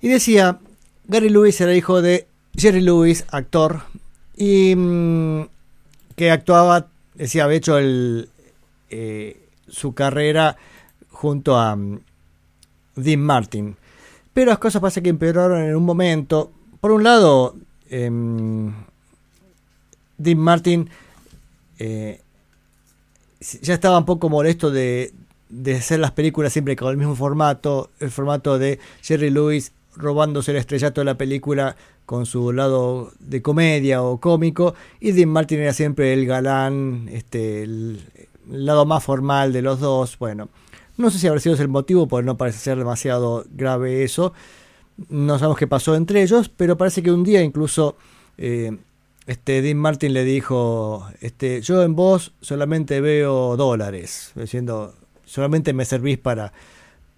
Y decía, Gary Lewis era hijo de Jerry Lewis, actor, y mm, que actuaba, decía, había hecho el, eh, su carrera junto a mm, Dean Martin. Pero las cosas parece que empeoraron en un momento. Por un lado, em, Dean Martin eh, ya estaba un poco molesto de, de hacer las películas siempre con el mismo formato, el formato de Jerry Lewis robándose el estrellato de la película con su lado de comedia o cómico, y Dean Martin era siempre el galán, este, el, lado más formal de los dos. Bueno, no sé si habrá sido ese el motivo, porque no parece ser demasiado grave eso. No sabemos qué pasó entre ellos, pero parece que un día incluso eh, este Dean Martin le dijo, este, yo en vos solamente veo dólares, diciendo, solamente me servís para,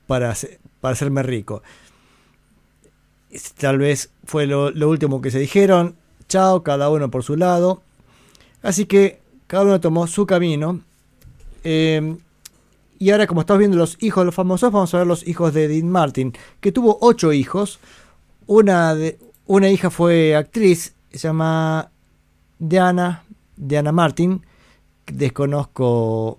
para, para hacerme rico. Tal vez fue lo, último que se dijeron. Chao, cada uno por su lado. Así que cada uno tomó su camino. Eh, y ahora, como estamos viendo los hijos de los famosos, vamos a ver los hijos de Dean Martin, que tuvo ocho hijos. Una, una hija fue actriz, se llama Diana, Diana Martin. Desconozco.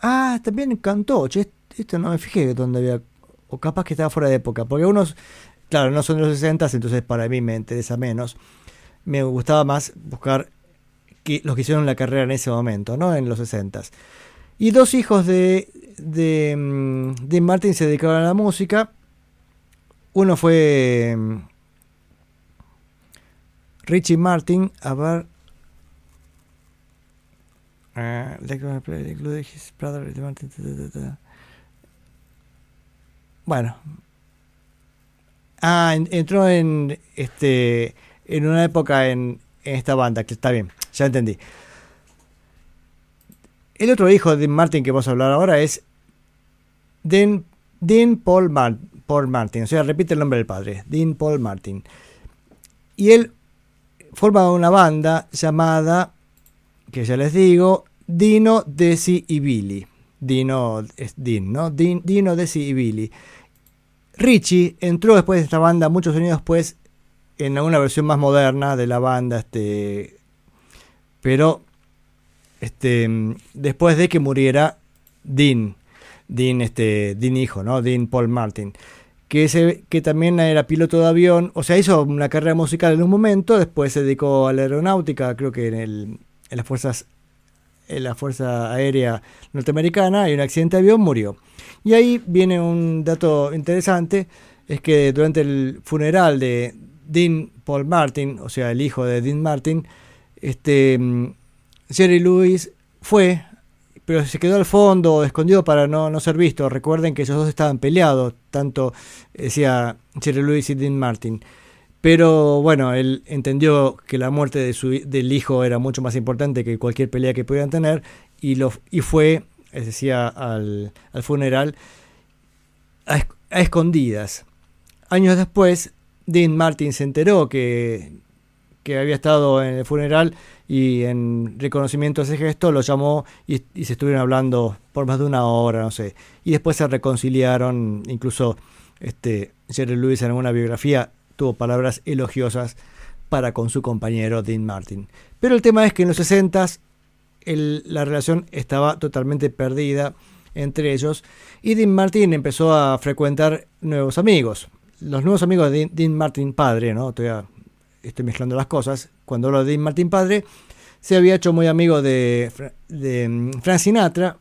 Ah, también cantó. Esto no me fijé dónde había. O capaz que estaba fuera de época. Porque unos, claro, no son de los 60, entonces para mí me interesa menos. Me gustaba más buscar los que hicieron la carrera en ese momento, ¿no? En los 60. Y dos hijos de, de, mm, de Martin se dedicaron a la música. Uno fue mm, Richie Martin. A ver. Ah, like I played, including his brother, Richie Martin, ta, ta, ta, ta. Bueno. Ah, en- entró en este en una época en, en esta banda, que está bien, ya entendí. El otro hijo de Martin que vamos a hablar ahora es Dean, Dean Paul, Mar- Paul Martin. O sea, repite el nombre del padre, Dean Paul Martin. Y él forma una banda llamada, que ya les digo, Dino, Desi y Billy. Dino es Dean, ¿no? Dean- Dino, Desi y Billy. Richie entró después de esta banda, muchos años después, en alguna versión más moderna de la banda, este, pero este, después de que muriera Dean, Dean, este, Dean hijo, ¿no? Dean Paul Martin, que, ese, que también era piloto de avión, o sea, hizo una carrera musical en un momento, después se dedicó a la aeronáutica, creo que en, el, en las fuerzas la Fuerza Aérea Norteamericana y un accidente de avión murió. Y ahí viene un dato interesante, es que durante el funeral de Dean Paul Martin, o sea, el hijo de Dean Martin, este, mm, Jerry Lewis fue, pero se quedó al fondo, escondido para no, no ser visto. Recuerden que ellos dos estaban peleados, tanto decía Jerry Lewis y Dean Martin. Pero bueno, él entendió que la muerte de su, del hijo era mucho más importante que cualquier pelea que pudieran tener y, lo, y fue, es decía, al, al funeral a escondidas. Años después, Dean Martin se enteró que, que había estado en el funeral y en reconocimiento a ese gesto lo llamó y, y se estuvieron hablando por más de una hora, no sé. Y después se reconciliaron, incluso este, Jerry Lewis en alguna biografía tuvo palabras elogiosas para con su compañero Dean Martin. Pero el tema es que en los 60 la relación estaba totalmente perdida entre ellos y Dean Martin empezó a frecuentar nuevos amigos. Los nuevos amigos de Dean- Martin padre, ¿no? Todavía estoy mezclando las cosas. Cuando hablo de Dean Martin padre, se había hecho muy amigo de, de mm, Frank Sinatra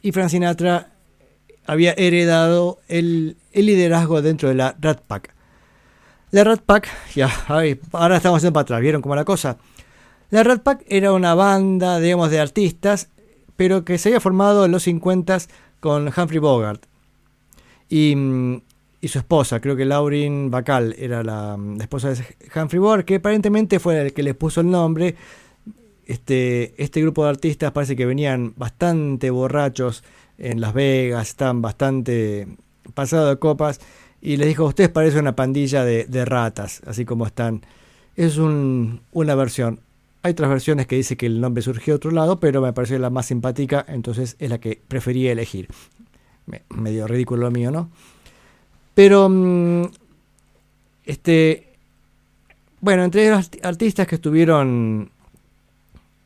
y Frank Sinatra había heredado el liderazgo dentro de la Rat Pack. La Rat Pack, ya, ahora estamos yendo para atrás, ¿vieron cómo la cosa? La Rat Pack era una banda, digamos, de artistas, pero que se había formado en los 50 con Humphrey Bogart y, mm, y su esposa, creo que Lauren Bacall era la, mm, la esposa de Humphrey Bogart, que aparentemente fue el que les puso el nombre. Este, este grupo de artistas parece que venían bastante borrachos en Las Vegas, estaban bastante pasados de copas y les dijo, ustedes parecen una pandilla de, de ratas, así como están. Es un- una versión. Hay otras versiones que dice que el nombre surgió de otro lado, pero me pareció la más simpática, entonces es la que prefería elegir. Me- medio ridículo lo mío, ¿no? Pero, mm, este, bueno, entre los arti- artistas que estuvieron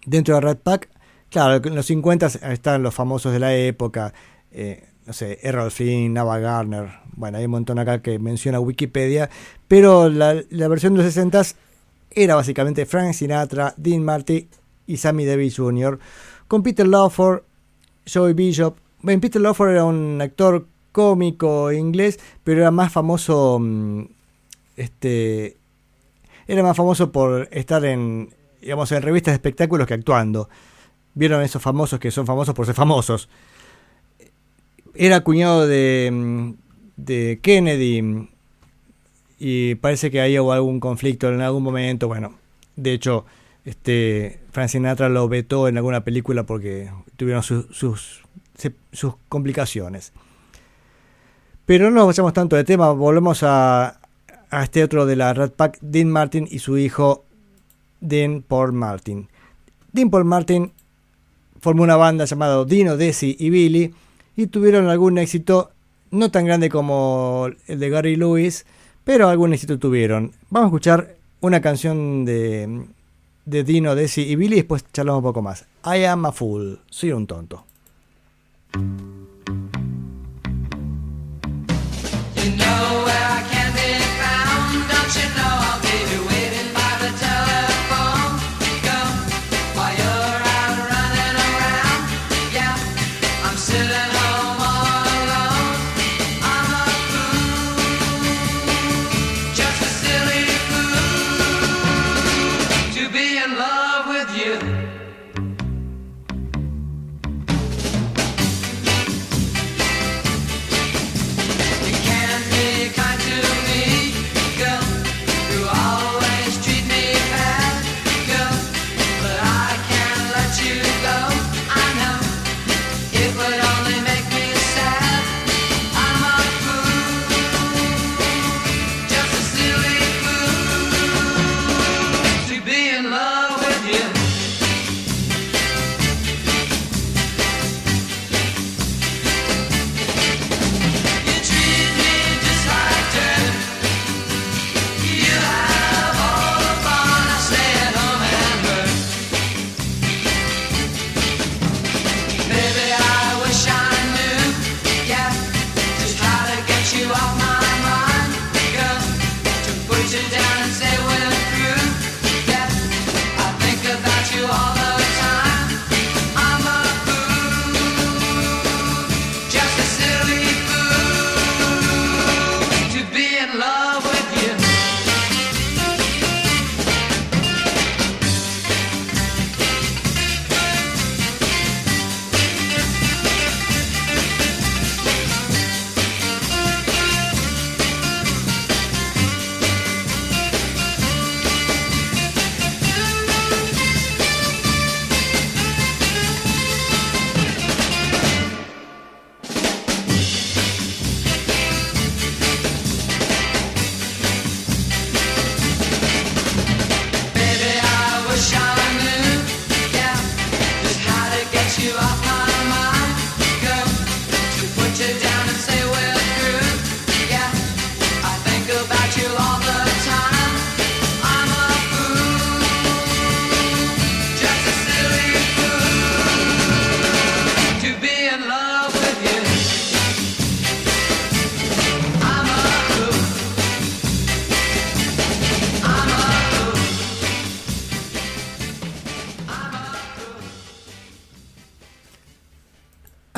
dentro de Red Pack, claro, en los 50 están los famosos de la época, eh, no sé, Errol Flynn, Nava Garner, bueno, hay un montón acá que menciona Wikipedia, pero la, versión de los 60 era básicamente Frank Sinatra, Dean Martin y Sammy Davis Jr., con Peter Lawford, Joey Bishop. Ben Peter Lawford era un actor cómico inglés, pero era más famoso, mm, este, era más famoso por estar en, digamos, en revistas de espectáculos que actuando. Vieron esos famosos que son famosos por ser famosos. Era cuñado de, de Kennedy y parece que ahí hubo algún conflicto en algún momento. Bueno, de hecho, este Frank Sinatra lo vetó en alguna película porque tuvieron sus, sus, sus complicaciones. Pero no nos vayamos tanto de tema, volvemos a, a este otro de la Rat Pack, Dean Martin y su hijo Dean Paul Martin. Dean Paul Martin formó una banda llamada Dino, Desi y Billy y tuvieron algún éxito, no tan grande como el de Gary Lewis, pero algún éxito tuvieron. Vamos a escuchar una canción de, de Dino, Desi y Billy y después charlamos un poco más. I am a fool, soy un tonto.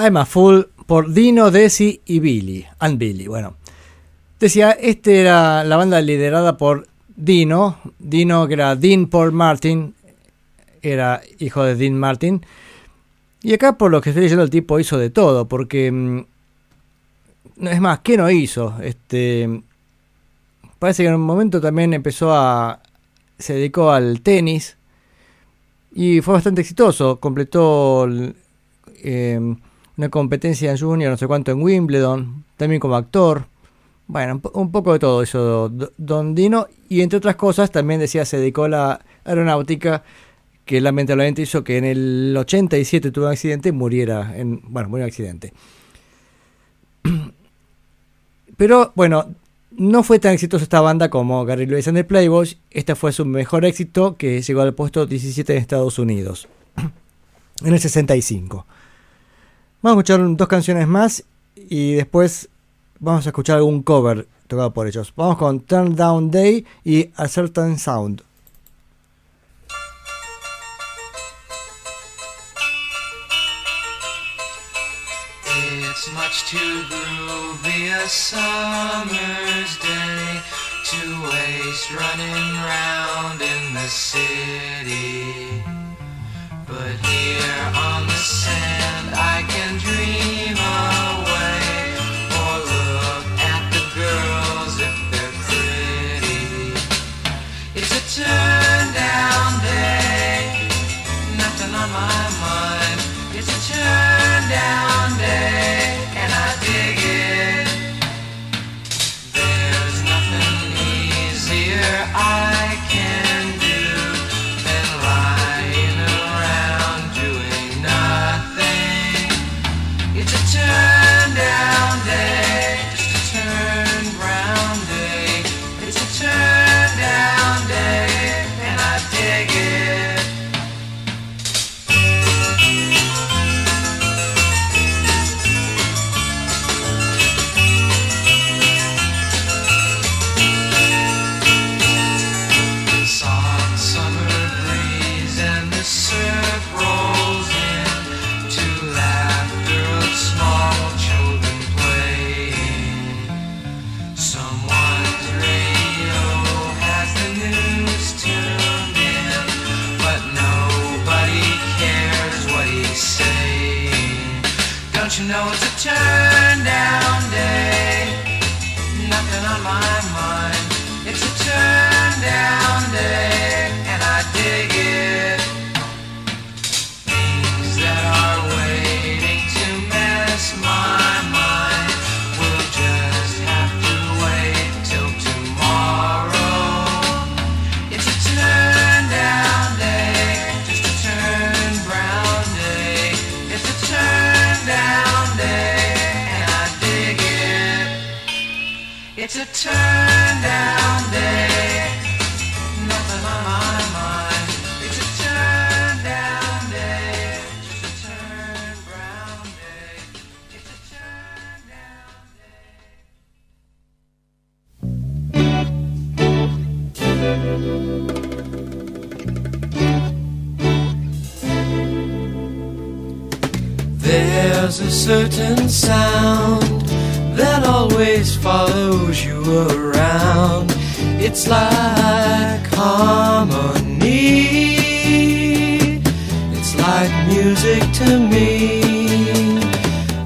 I'm a Fool por Dino, Desi y Billy. And Billy, bueno. Decía, este era la banda liderada por Dino. Dino, que era Dean Paul Martin, era hijo de Dean Martin. Y acá, por lo que estoy leyendo, el tipo hizo de todo, porque. mm, Es más, ¿qué no hizo? Este. Parece que en un momento también empezó a. Se dedicó al tenis. Y fue bastante exitoso. Completó eh, una competencia en junior, no sé cuánto en Wimbledon, también como actor. Bueno, un, po- un poco de todo eso, Don Dino. Y entre otras cosas, también decía, se dedicó a la aeronáutica, que lamentablemente hizo que en el 87 tuvo un accidente y muriera. En, bueno, murió en accidente. Pero bueno, no fue tan exitosa esta banda como Gary Lewis and the Playboys. Este fue su mejor éxito, que llegó al puesto 17 en Estados Unidos, en el 65. Vamos a escuchar dos canciones más y después vamos a escuchar algún cover tocado por ellos. Vamos con Turn Down Day y A Certain Sound. It's much too groovy a summer's day to waste running round in the city. But here on the sand, I turn down day. Nothing on my mind. It's a turn down day, and I dig it. There's nothing easier. I There's a certain sound that always follows you around. It's like harmony, it's like music to me.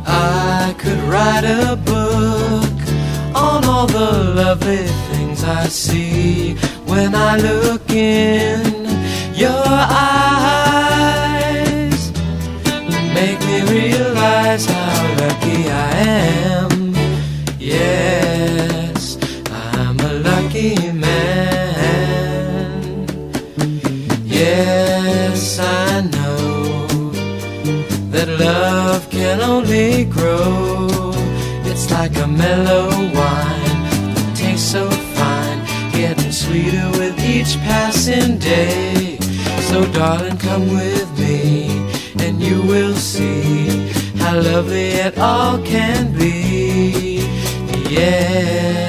I could write a book on all the lovely things I see when I look in your eyes. I am. Yes, I'm a lucky man. Yes, I know that love can only grow. It's like a mellow wine that tastes so fine, getting sweeter with each passing day. So, darling, come with me, and you will see lovely it all can be. Yeah.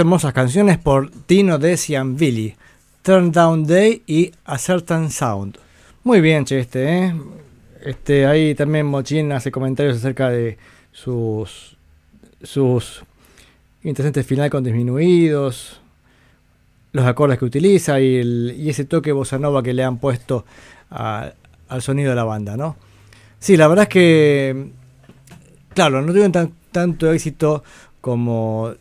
Hermosas canciones por Tino Decian Billy, Turn Down Day y A Certain Sound. Muy bien, che, este, ¿eh? Este, ahí también Mochín hace comentarios acerca de sus sus interesantes final con disminuidos, los acordes que utiliza y, ese toque bossa nova que le han puesto al sonido de la banda, ¿no? Sí, la verdad es que, claro, no tuvieron tan- tanto éxito como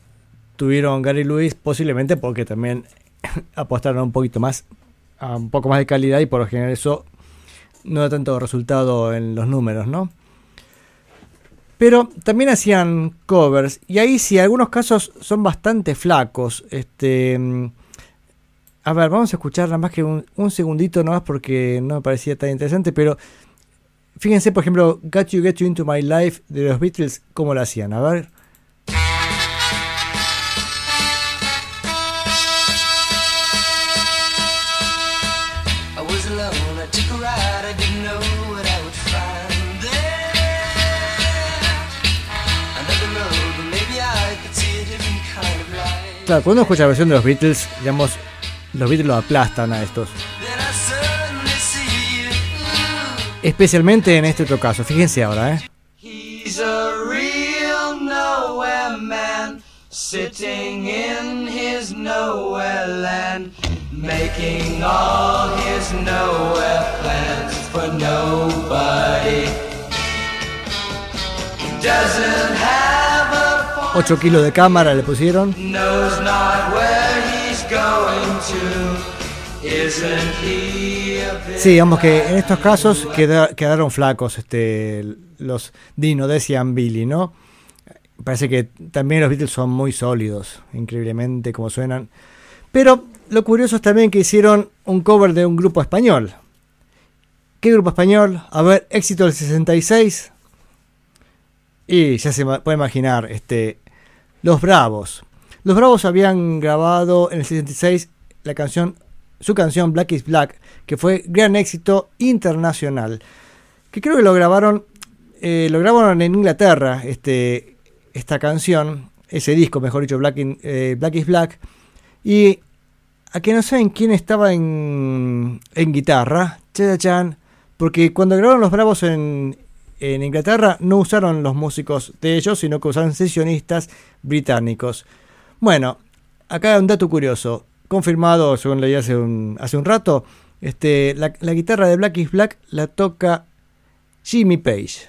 tuvieron Gary Lewis, posiblemente porque también apostaron un poquito más, un poco más de calidad y por lo general eso no da tanto resultado en los números, ¿no? Pero también hacían covers y ahí sí, algunos casos son bastante flacos. Este, a ver, vamos a escuchar nada más que un, un segundito nomás porque no me parecía tan interesante, pero fíjense, por ejemplo, Got You, Get You Into My Life de los Beatles, cómo lo hacían. A ver. Cuando escucha la versión de los Beatles, digamos, los Beatles lo aplastan a estos. Especialmente en este otro caso, fíjense ahora, ¿eh? He's a real nowhere man, sitting in his nowhere land, making all his nowhere plans for nobody. He doesn't 8 kilos de cámara le pusieron. Sí, digamos que en estos casos queda- quedaron flacos este, los Dino, Decian, Billy, ¿no? Parece que también los Beatles son muy sólidos, increíblemente como suenan. Pero lo curioso es también que hicieron un cover de un grupo español. ¿Qué grupo español? A ver, éxito del 66. Y ya se puede imaginar, este, Los Bravos. Los Bravos habían grabado en el 66 la canción, su canción Black is Black, que fue gran éxito internacional. Que creo que lo grabaron, eh, lo grabaron en Inglaterra, este, esta canción, ese disco, mejor dicho, Black, eh, Black is Black. Y a que no saben quién estaba en, en guitarra, Chan, porque cuando grabaron Los Bravos en, en Inglaterra no usaron los músicos de ellos, sino que usaron sesionistas británicos. Bueno, acá un dato curioso, confirmado según leí hace un, rato, este, la, guitarra de Black is Black la toca Jimmy Page.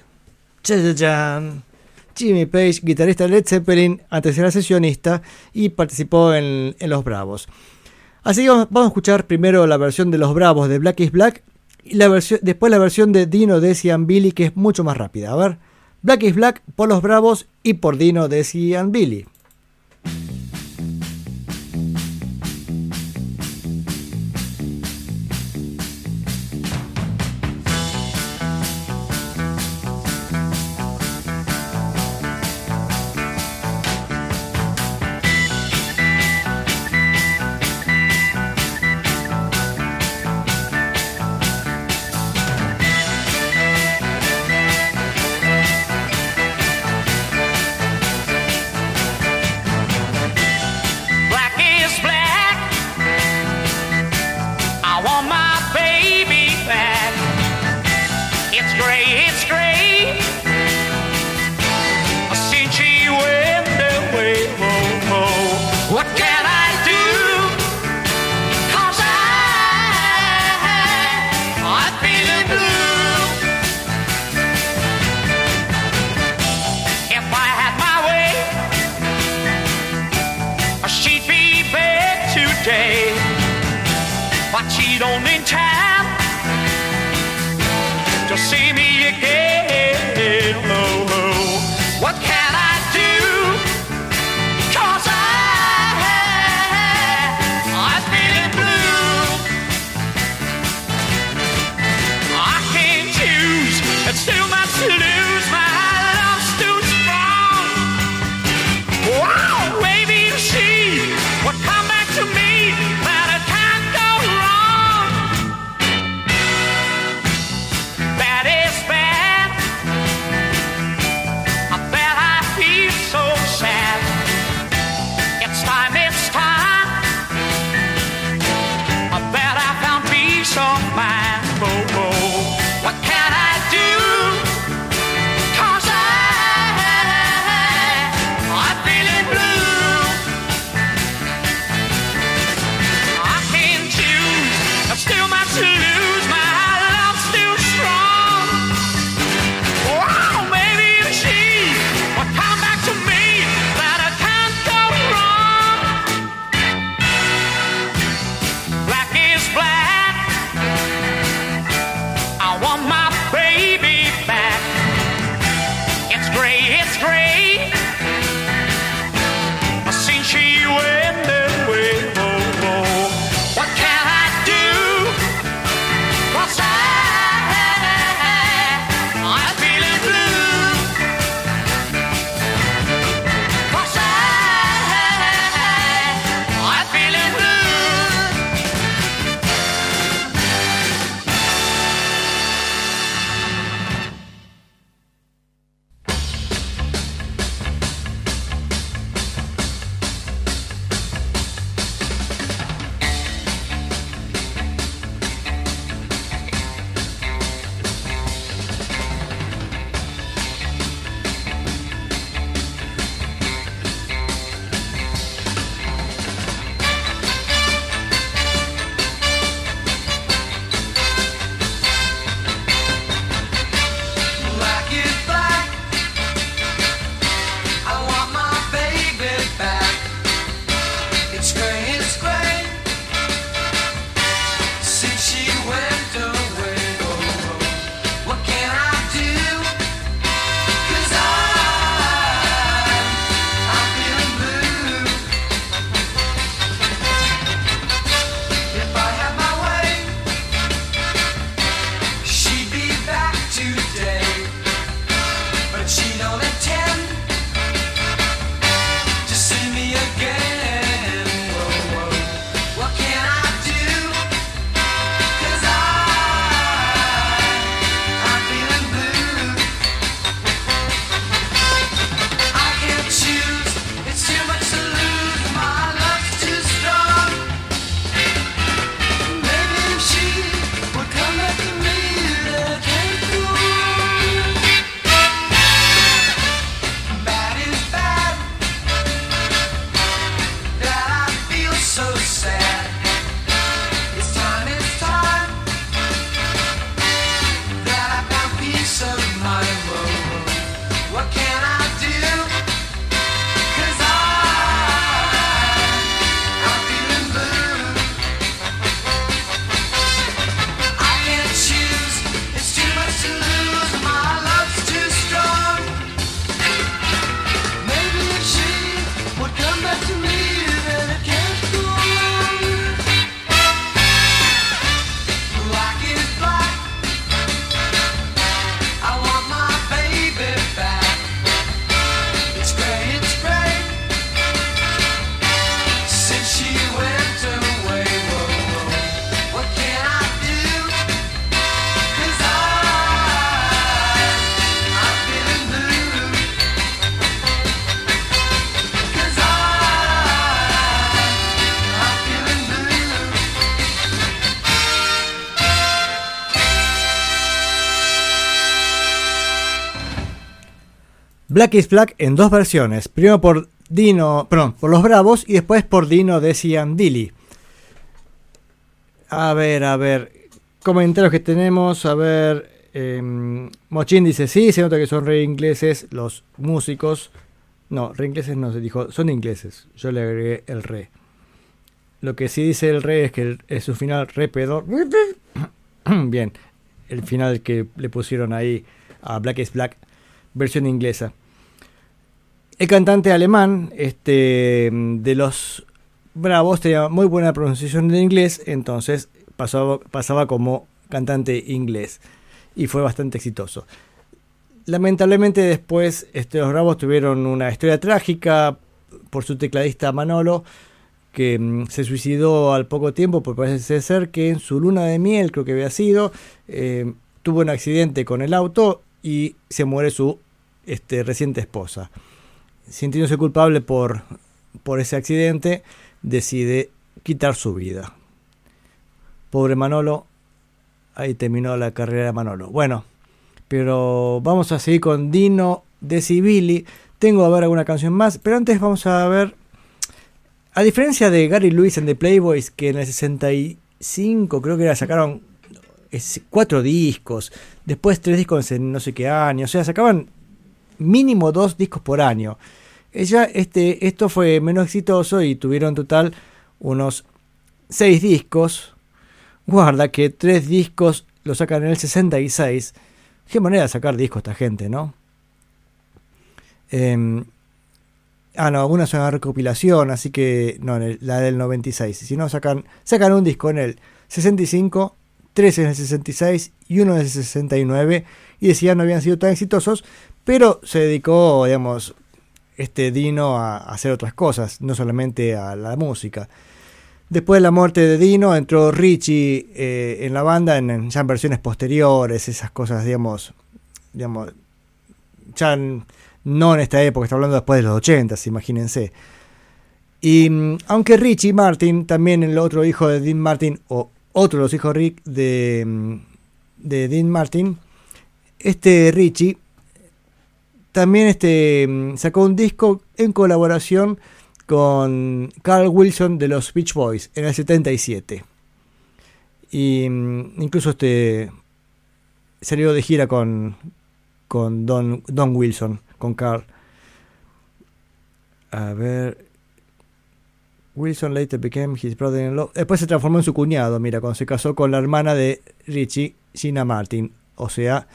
Cha-cha-chan. Jimmy Page, guitarrista de Led Zeppelin, antes era sesionista y participó en, Los Bravos. Así que vamos a escuchar primero la versión de Los Bravos de Black is Black y la versión, después la versión de Dino, Desi and Billy que es mucho más rápida. A ver, Black is Black por Los Bravos y por Dino, Desi and Billy. Black is Black en dos versiones. Primero por Dino, perdón, por los Bravos y después por Dino Decian Dilly. A ver, a ver. Comentarios que tenemos. A ver. em, Mochín dice: Sí, se nota que son re ingleses los músicos. No, re ingleses no se dijo. Son ingleses. Yo le agregué el re. Lo que sí dice el re es que es su final re pedor. Bien. El final que le pusieron ahí a Black is Black. Versión inglesa. El cantante alemán este, de los Bravos tenía muy buena pronunciación de inglés, entonces pasaba, pasaba como cantante inglés y fue bastante exitoso. Lamentablemente después este, los Bravos tuvieron una historia trágica por su tecladista Manolo, que mm, se suicidó al poco tiempo, porque parece ser que en su luna de miel, creo que había sido, eh, tuvo un accidente con el auto y se muere su este, reciente esposa. Sintiéndose culpable por, por ese accidente, decide quitar su vida. Pobre Manolo, ahí terminó la carrera de Manolo. Bueno, pero vamos a seguir con Dino de Civili. Tengo a ver alguna canción más, pero antes vamos a ver. A diferencia de Gary Lewis en The Playboys, que en el 65 creo que era, sacaron cuatro discos, después tres discos en no sé qué año, o sea, sacaban mínimo dos discos por año. Ella, este, esto fue menos exitoso y tuvieron total unos seis discos. Guarda que tres discos lo sacan en el 66. Qué manera de sacar discos esta gente, ¿no? Eh, ah, no, algunas son una recopilación, así que no, en la del 96. Si no, sacan, sacan un disco en el 65, tres en el 66 y uno en el 69. Y decían no habían sido tan exitosos, pero se dedicó, digamos, este Dino a, hacer otras cosas, no solamente a la música. Después de la muerte de Dino, entró Richie eh, en la banda en, ya en versiones posteriores, esas cosas, digamos, digamos ya no en esta época, está hablando después de los 80, imagínense. Y mm, aunque Richie Martin, también el otro hijo de Dean Martin, o otro de los hijos de, mm, de Dean Martin, este Richie también este, mm, sacó un disco en colaboración con Carl Wilson de los Beach Boys en el 77. Y mm, incluso este salió de gira con, con Don, Don Wilson, con Carl. A ver. Wilson later became his brother-in-law. Después se transformó en su cuñado, mira, cuando se casó con la hermana de Richie, Gina Martin. O sea,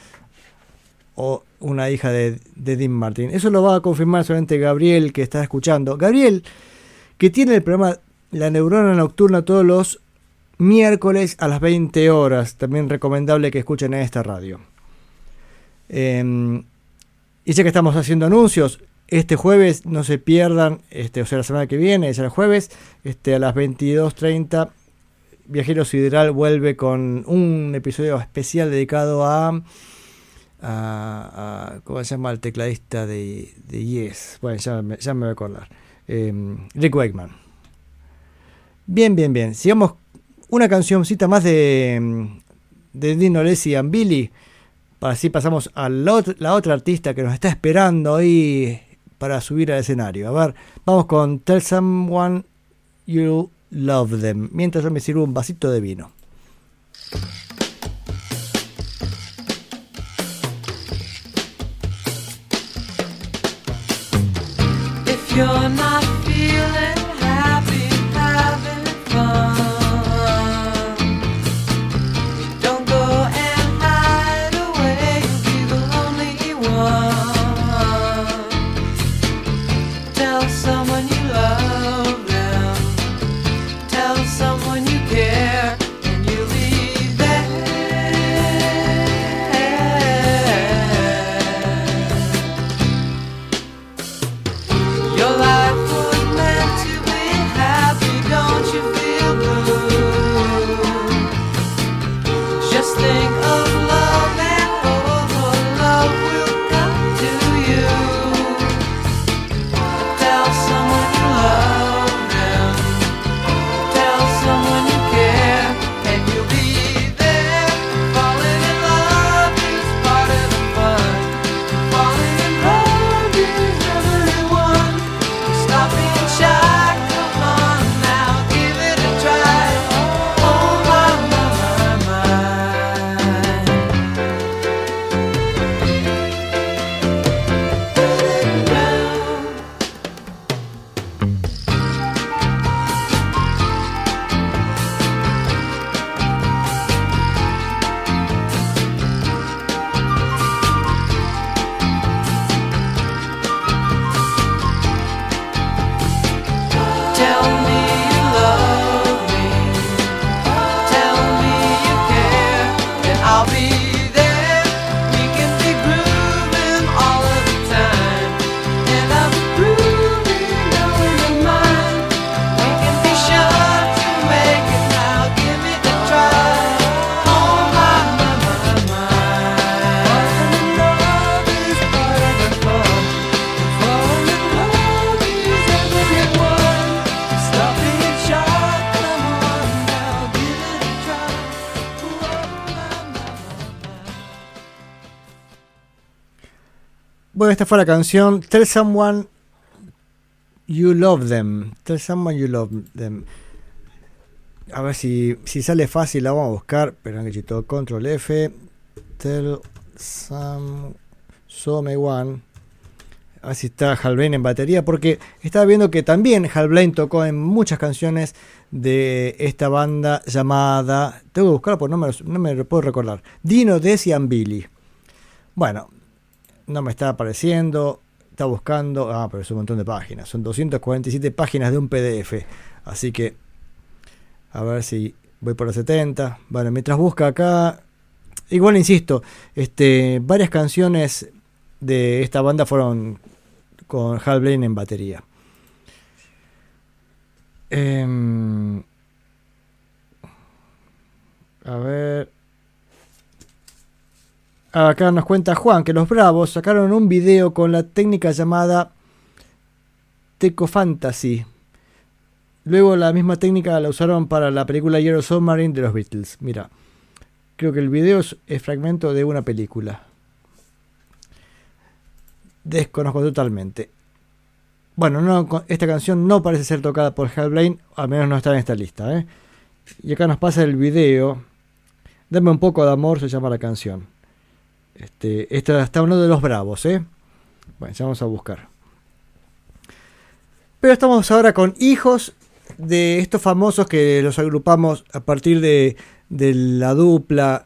o una hija de, de Dean Martin. Eso lo va a confirmar solamente Gabriel, que está escuchando. Gabriel, que tiene el programa La Neurona Nocturna todos los miércoles a las 20 horas. También recomendable que escuchen en esta radio. Eh, y ya que estamos haciendo anuncios, este jueves no se pierdan, este, o sea, la semana que viene, es el jueves, este, a las 22.30, Viajero Sideral vuelve con un episodio especial dedicado a, a, ¿cómo se llama el tecladista de, de Yes? Bueno, ya me, voy a acordar. Eh, Rick Wakeman. Bien, bien, bien. Sigamos una cancioncita más de, de Dino Leslie and Billy. Así pasamos a la, la otra artista que nos está esperando ahí para subir al escenario. A ver, vamos con Tell Someone You Love Them. Mientras yo me sirvo un vasito de vino. You're not esta fue la canción Tell Someone You Love Them. Tell Someone You Love Them. A ver si, si sale fácil, la vamos a buscar. Pero que chito, control F. Tell some, someone. A ver si está Hal Blaine en batería. Porque estaba viendo que también Hal Blaine tocó en muchas canciones de esta banda llamada. Tengo que buscarla porque no me, no me lo puedo recordar. Dino, Desi Billy. Bueno, no me está apareciendo. está buscando. Ah, pero es un montón de páginas. Son 247 páginas de un PDF. Así que, a ver si voy por los 70. Bueno, mientras busca acá. Igual insisto, este, varias canciones de esta banda fueron con Hal Blaine en batería. Em, a ver. Acá nos cuenta Juan que los Bravos sacaron un video con la técnica llamada Teco Fantasy. Luego la misma técnica la usaron para la película Yellow Submarine de los Beatles. Mira, creo que el video es, fragmento de una película. Desconozco totalmente. Bueno, no, esta canción no parece ser tocada por Hal Blaine, al menos no está en esta lista. ¿eh? Y acá nos pasa el video. Dame un poco de amor, se llama la canción. Este, está uno de los bravos, ¿eh? Bueno, ya vamos a buscar. Pero estamos ahora con hijos de estos famosos que los agrupamos a partir de, de la dupla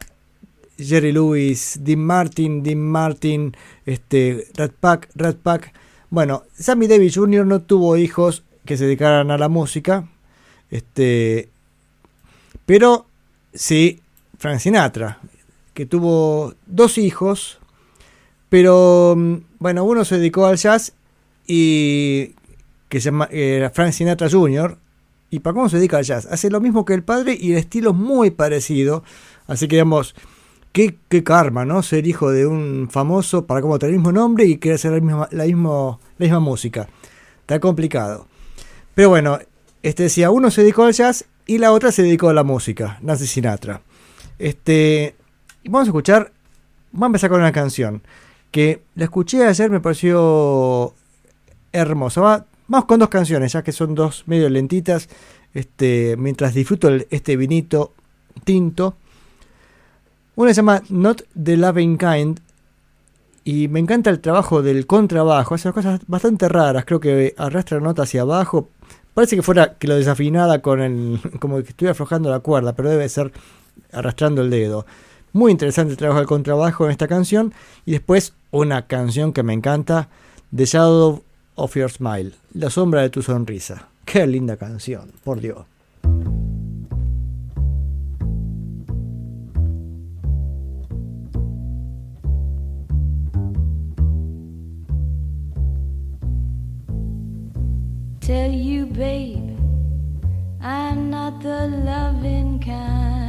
Jerry Lewis, Dean Martin, Dean Martin, este, Rat Pack, Rat Pack. Bueno, Sammy Davis Jr. no tuvo hijos que se dedicaran a la música, este, pero sí Frank Sinatra, que tuvo dos hijos, pero mm, bueno, uno se dedicó al jazz y que se llama era Frank Sinatra Jr. ¿Y para cómo se dedica al jazz? Hace lo mismo que el padre y el estilo es muy parecido. Así que digamos, qué, qué karma, ¿no? Ser hijo de un famoso para como tener el mismo nombre y querer hacer la misma, la, mismo- la misma música. Está complicado. Pero bueno, este decía, uno se dedicó al jazz y la otra se dedicó a la música, Nancy Sinatra. Este, y vamos a escuchar, vamos a empezar con una canción que la escuché ayer, me pareció hermosa. Va- vamos con dos canciones, ya que son dos medio lentitas, este, mientras disfruto este vinito tinto. Una se llama Not the Loving Kind y me encanta el trabajo del contrabajo, hace cosas bastante raras, creo que arrastra la nota hacia abajo. Parece que fuera que lo desafinada con el como que estuviera aflojando la cuerda, pero debe ser arrastrando el dedo. Muy interesante el trabajo del contrabajo en esta canción y después una canción que me encanta, The Shadow of Your Smile, La sombra de tu sonrisa. Qué linda canción, por Dios. Tell you, babe, I'm not the loving kind.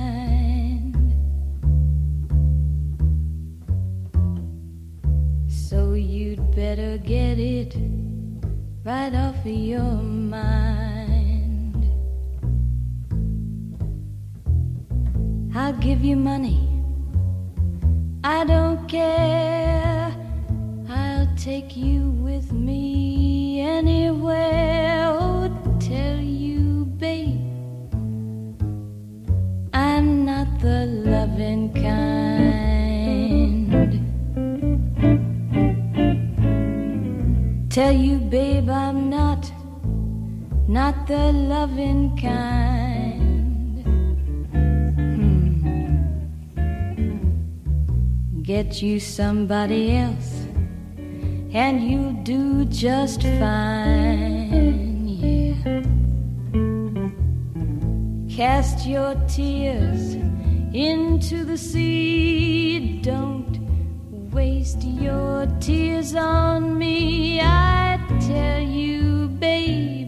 Right off of your mind. I'll give you money. I don't care. I'll take you with me anywhere. Babe, I'm not, not the loving kind. Hmm. Get you somebody else and you'll do just fine. Yeah. Cast your tears into the sea. Don't waste your tears on me. I tell you, babe,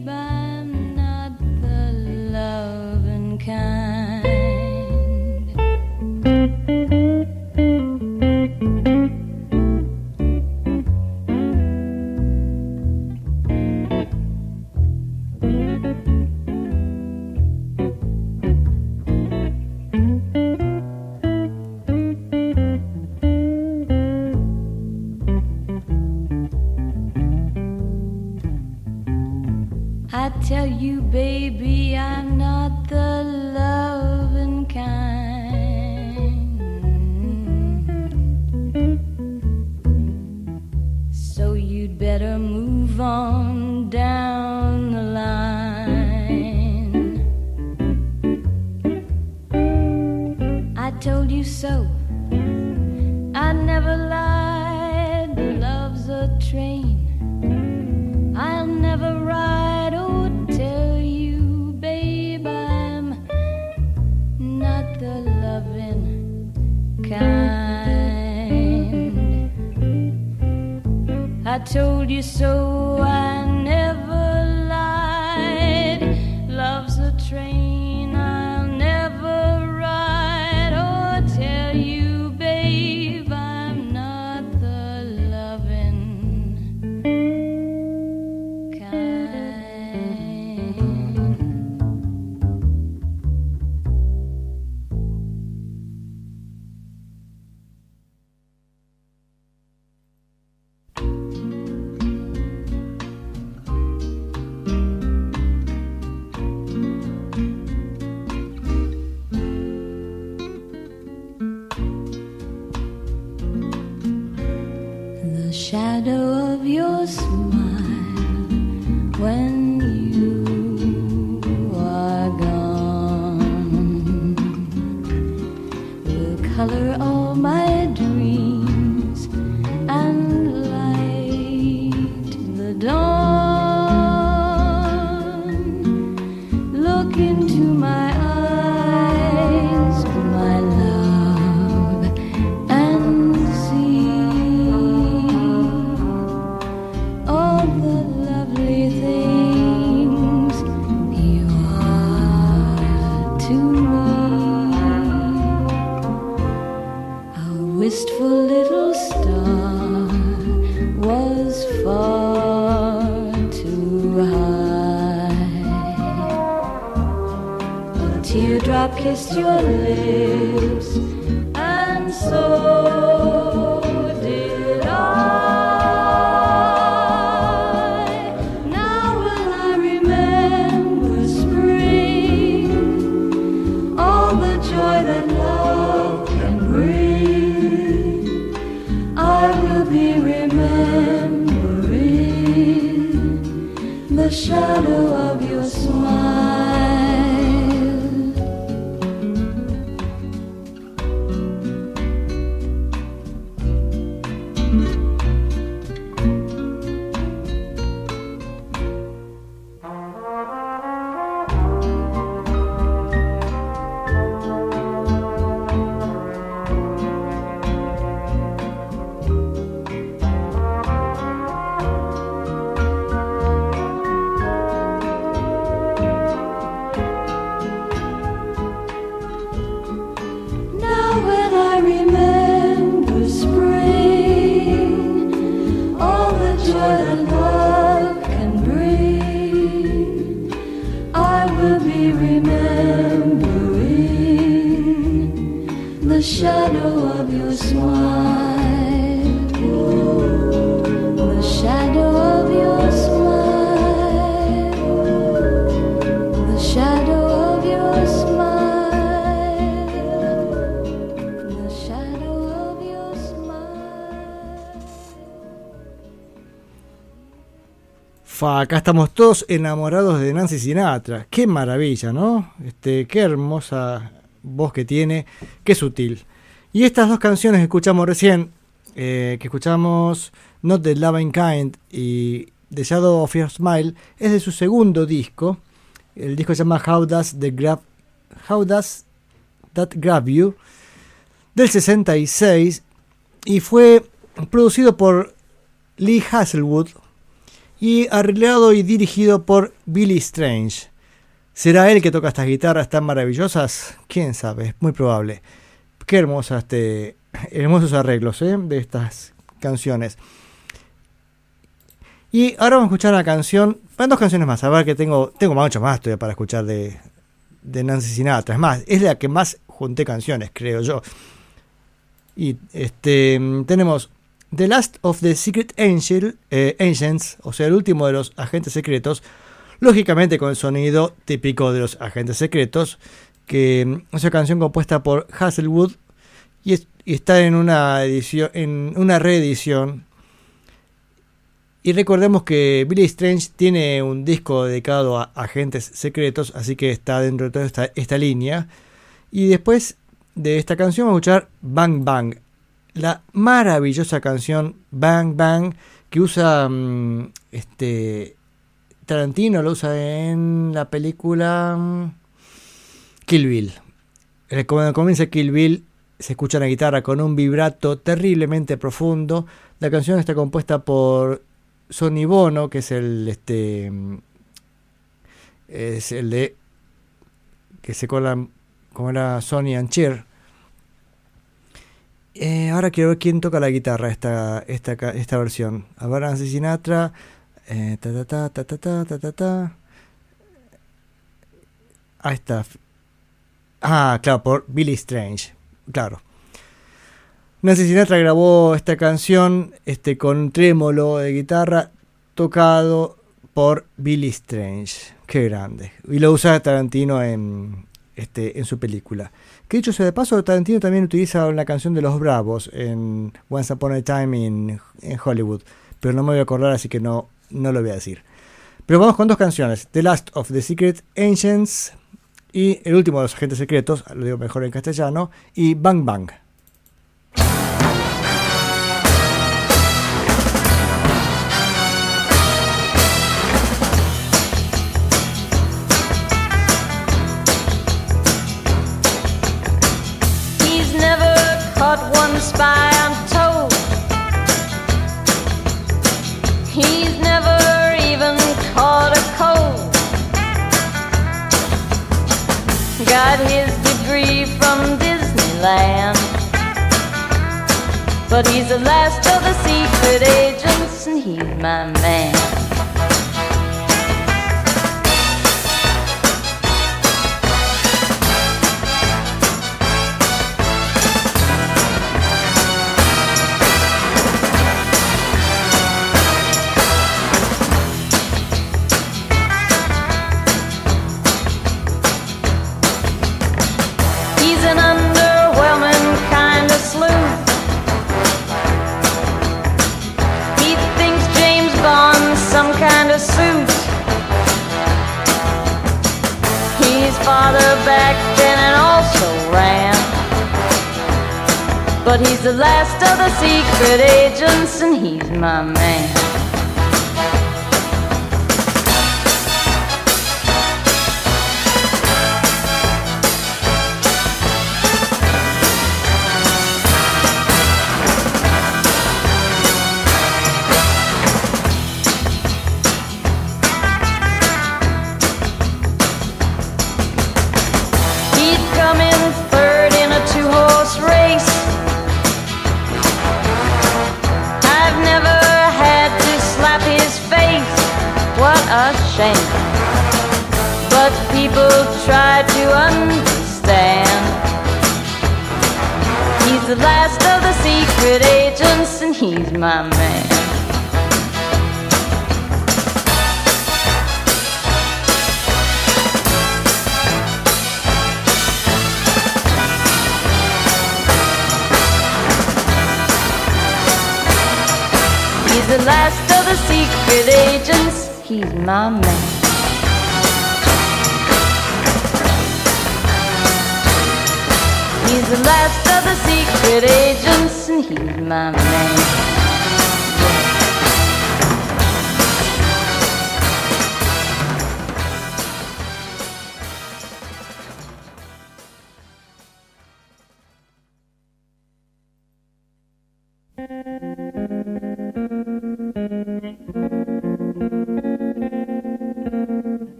acá estamos todos enamorados de Nancy Sinatra. Qué maravilla, ¿no? Este, qué hermosa voz que tiene, qué sutil. Y estas dos canciones que escuchamos recién, eh, que escuchamos Not the Loving Kind y The Shadow of Your Smile, es de su segundo disco. El disco se llama How Does, the Grab, How Does That Grab You? del 66 y fue producido por Lee Hasselwood y arreglado y dirigido por Billy Strange. ¿Será él que toca estas guitarras tan maravillosas? Quién sabe, es muy probable. Qué hermosa este, hermosos arreglos ¿eh? de estas canciones. Y ahora vamos a escuchar una canción, van dos canciones más, a ver que tengo, tengo mucho más todavía para escuchar de, Nancy Sinatra. Es más, es la que más junté canciones, creo yo. Y este tenemos The Last of the Secret Angel, eh, Agents, o sea, el último de los agentes secretos, lógicamente con el sonido típico de los agentes secretos, que mm, es una canción compuesta por Hasselwood y, es- y está en una edición, en una reedición. Y recordemos que Billy Strange tiene un disco dedicado a agentes secretos, así que está dentro de toda esta, esta línea. Y después de esta canción vamos a escuchar Bang Bang, la maravillosa canción Bang Bang que usa mm, este Tarantino lo usa en la película mm, Kill Bill. Cuando comienza Kill Bill se escucha la guitarra con un vibrato terriblemente profundo. La canción está compuesta por Sonny Bono, que es el este es el de que se colan como era Sonny and Cher. Eh, ahora quiero ver quién toca la guitarra esta, esta, esta versión. A ver, Nancy Sinatra. eh, ta, ta, ta, ta, ta, ta, ta, ta. Ahí está. Ah, claro, por Billy Strange. Claro. Nancy Sinatra grabó esta canción este, con trémolo de guitarra tocado por Billy Strange. Qué grande. Y lo usa Tarantino en, este, en su película. Que dicho sea de paso, Tarantino también utiliza una canción de Los Bravos en Once Upon a Time in, Hollywood. Pero no me voy a acordar, así que no, no lo voy a decir. Pero vamos con dos canciones. The Last of the Secret Ancients y El último de los agentes secretos, lo digo mejor en castellano, y Bang Bang.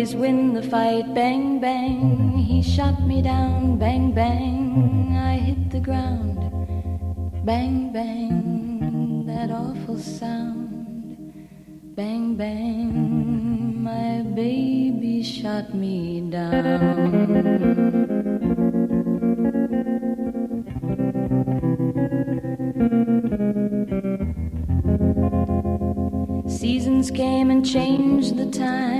Always win the fight. Bang, bang. He shot me down. Bang, bang. I hit the ground. Bang, bang. That awful sound. Bang, bang. My baby shot me down. Seasons came and changed the time.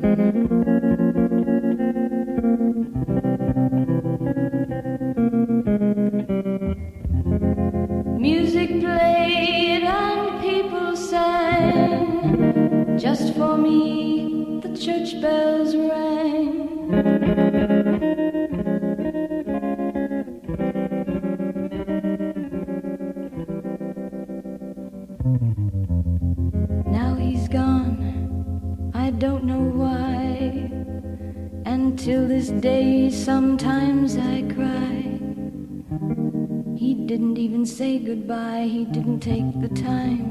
The church bells rang. Now he's gone, I don't know why. And till this day, sometimes I cry. He didn't even say goodbye, he didn't take the time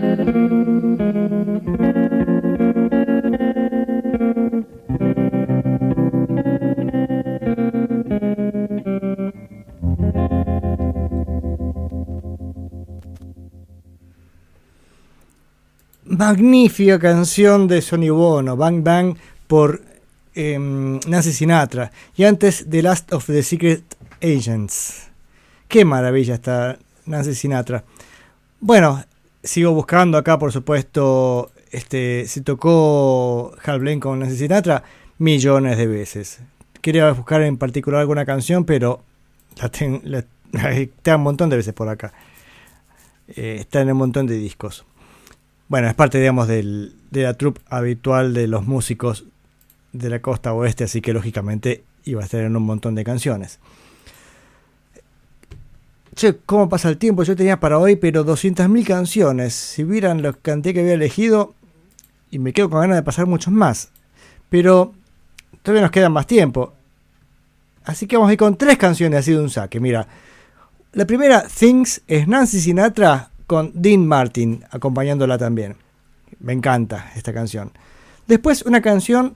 Magnífica canción de Sonny Bono, Bang Bang, por em, Nancy Sinatra. Y antes, The Last of the Secret Agents. Qué maravilla está Nancy Sinatra. Bueno, sigo buscando acá, por supuesto, este, se tocó Hal Blaine con Nancy Sinatra millones de veces. Quería buscar en particular alguna canción, pero la, ten- la- está un montón de veces por acá. Eh, está en un montón de discos. Bueno, es parte, digamos, de la troupe habitual de los músicos de la costa oeste, así que lógicamente iba a estar en un montón de canciones. Che, ¿cómo pasa el tiempo? Yo tenía para hoy, pero 200.000 canciones. Si vieran la cantidad que había elegido, y me quedo con ganas de pasar muchos más. Pero todavía nos queda más tiempo. Así que vamos a ir con tres canciones así de un saque. Mira, la primera, Things, es Nancy Sinatra con Dean Martin acompañándola también. Me encanta esta canción. Después una canción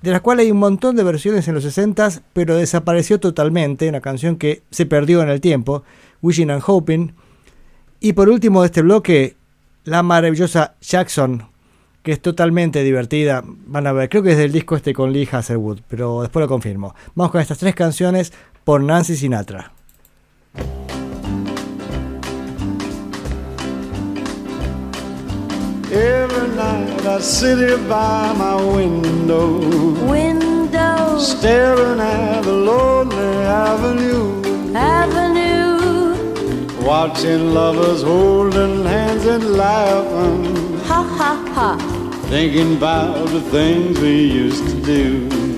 de la cual hay un montón de versiones en los 60s, pero desapareció totalmente, una canción que se perdió en el tiempo, Wishing and Hoping. Y por último de este bloque, la maravillosa Jackson, que es totalmente divertida. Van a ver, creo que es del disco este con Lee Hasselwood, pero después lo confirmo. Vamos con estas tres canciones por Nancy Sinatra. Every night I sit here by my window, Window, staring at the lonely avenue, Avenue, watching lovers holding hands and laughing, ha ha ha. thinking about the things we used to do,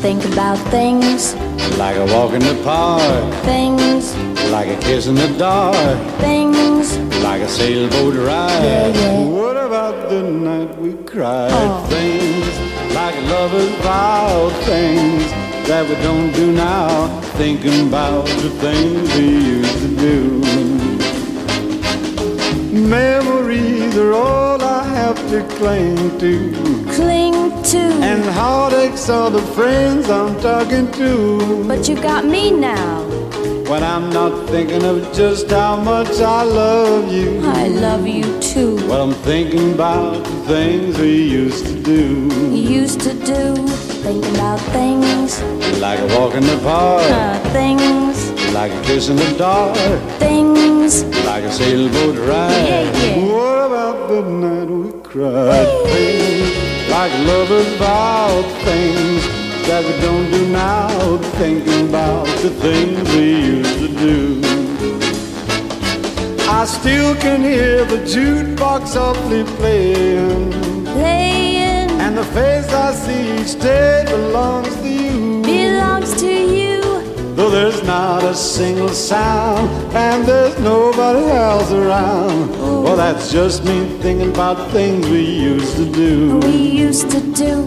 Think about things, like a walk in the park, things, like a kiss in the dark, things. like a sailboat ride. Yeah, yeah. What about the night we cried? Oh. Things like a lovers vow, things that we don't do now. Thinking about the things we used to do. Memories are all I have to cling to. Cling to. And heartaches are the friends I'm talking to. But you got me now. When I'm not thinking of just how much I love you. I love you too. Well, I'm thinking about the things we used to do. You used to do. Thinking about things, Like a walk in the park, uh, things, like a kiss in the dark, things. like a sailboat ride. Yeah, yeah. What about the night we cried? Like lovers vow, things that we don't do now. Thinking about the things we used to do. I still can hear the jukebox softly playing. Playing And the face I see each day belongs to you. There's not a single sound and there's nobody else around. Well, that's just me thinking about things we used to do. We used to do.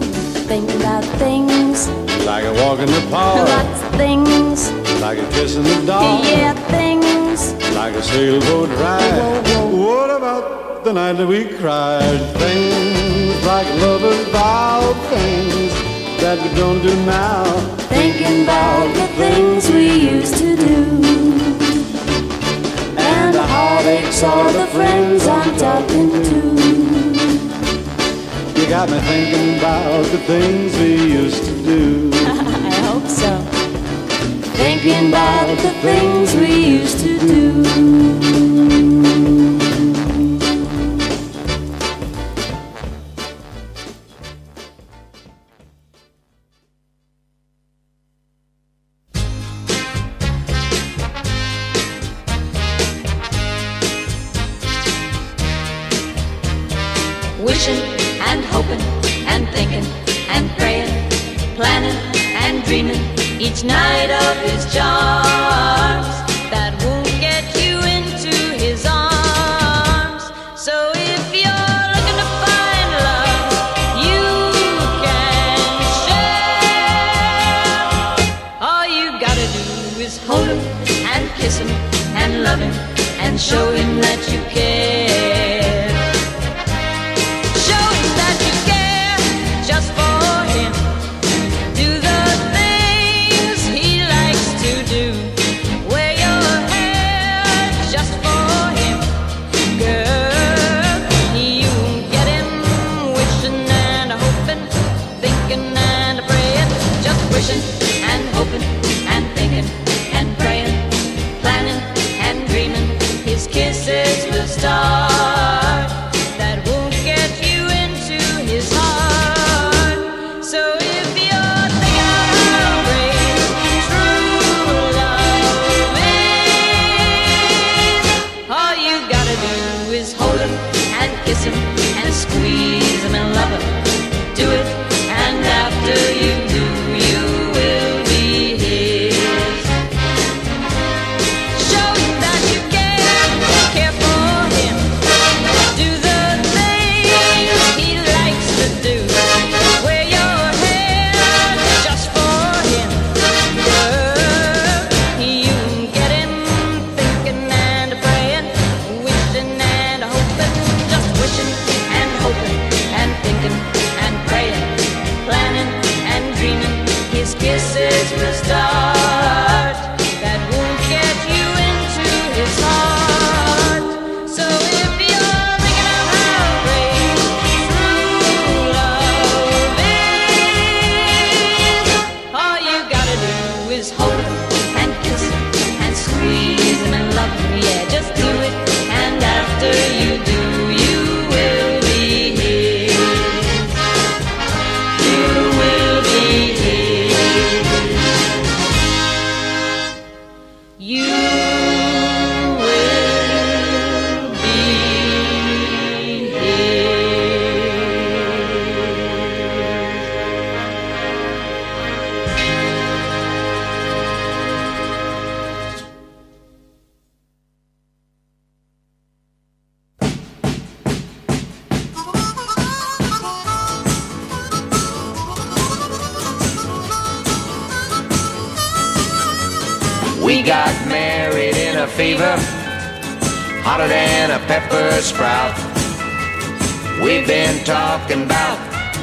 Think about things, Like a walk in the park, lots of things. like a kiss in the dark, Yeah, things. like a sailboat ride. Whoa, whoa. What about the night that we cried. Things like lovers vow, things that we don't do now. Thinking about the things we used to do. And the heartaches are the friends I'm talking to. You got me thinking about the things we used to do. I hope so. Thinking about the things we used to do.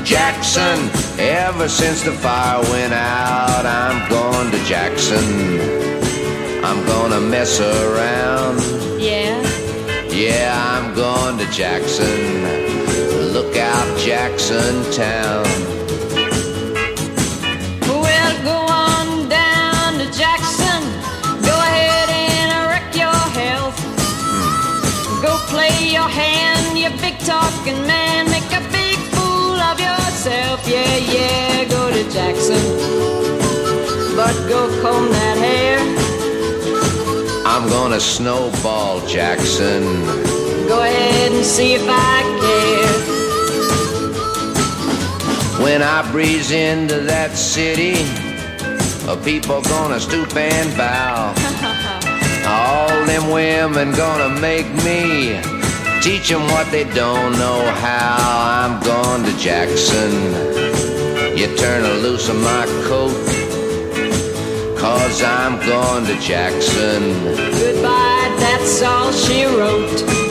Jackson ever since the fire went out. I'm going to Jackson. I'm gonna mess around. Yeah. Yeah, I'm going to Jackson. Look out, Jackson Town. Well, go on down to Jackson. Go ahead and wreck your health. Hmm. Go play your hand, you big talking man. Make a big Yeah, yeah, go to Jackson. But go comb that hair. I'm gonna snowball Jackson. Go ahead and see if I care. When I breeze into that city, people gonna stoop and bow. All them women gonna make me Teach them what they don't know how. I'm going to Jackson. You turn a loose of my coat. Cause I'm going to Jackson. Goodbye, that's all she wrote.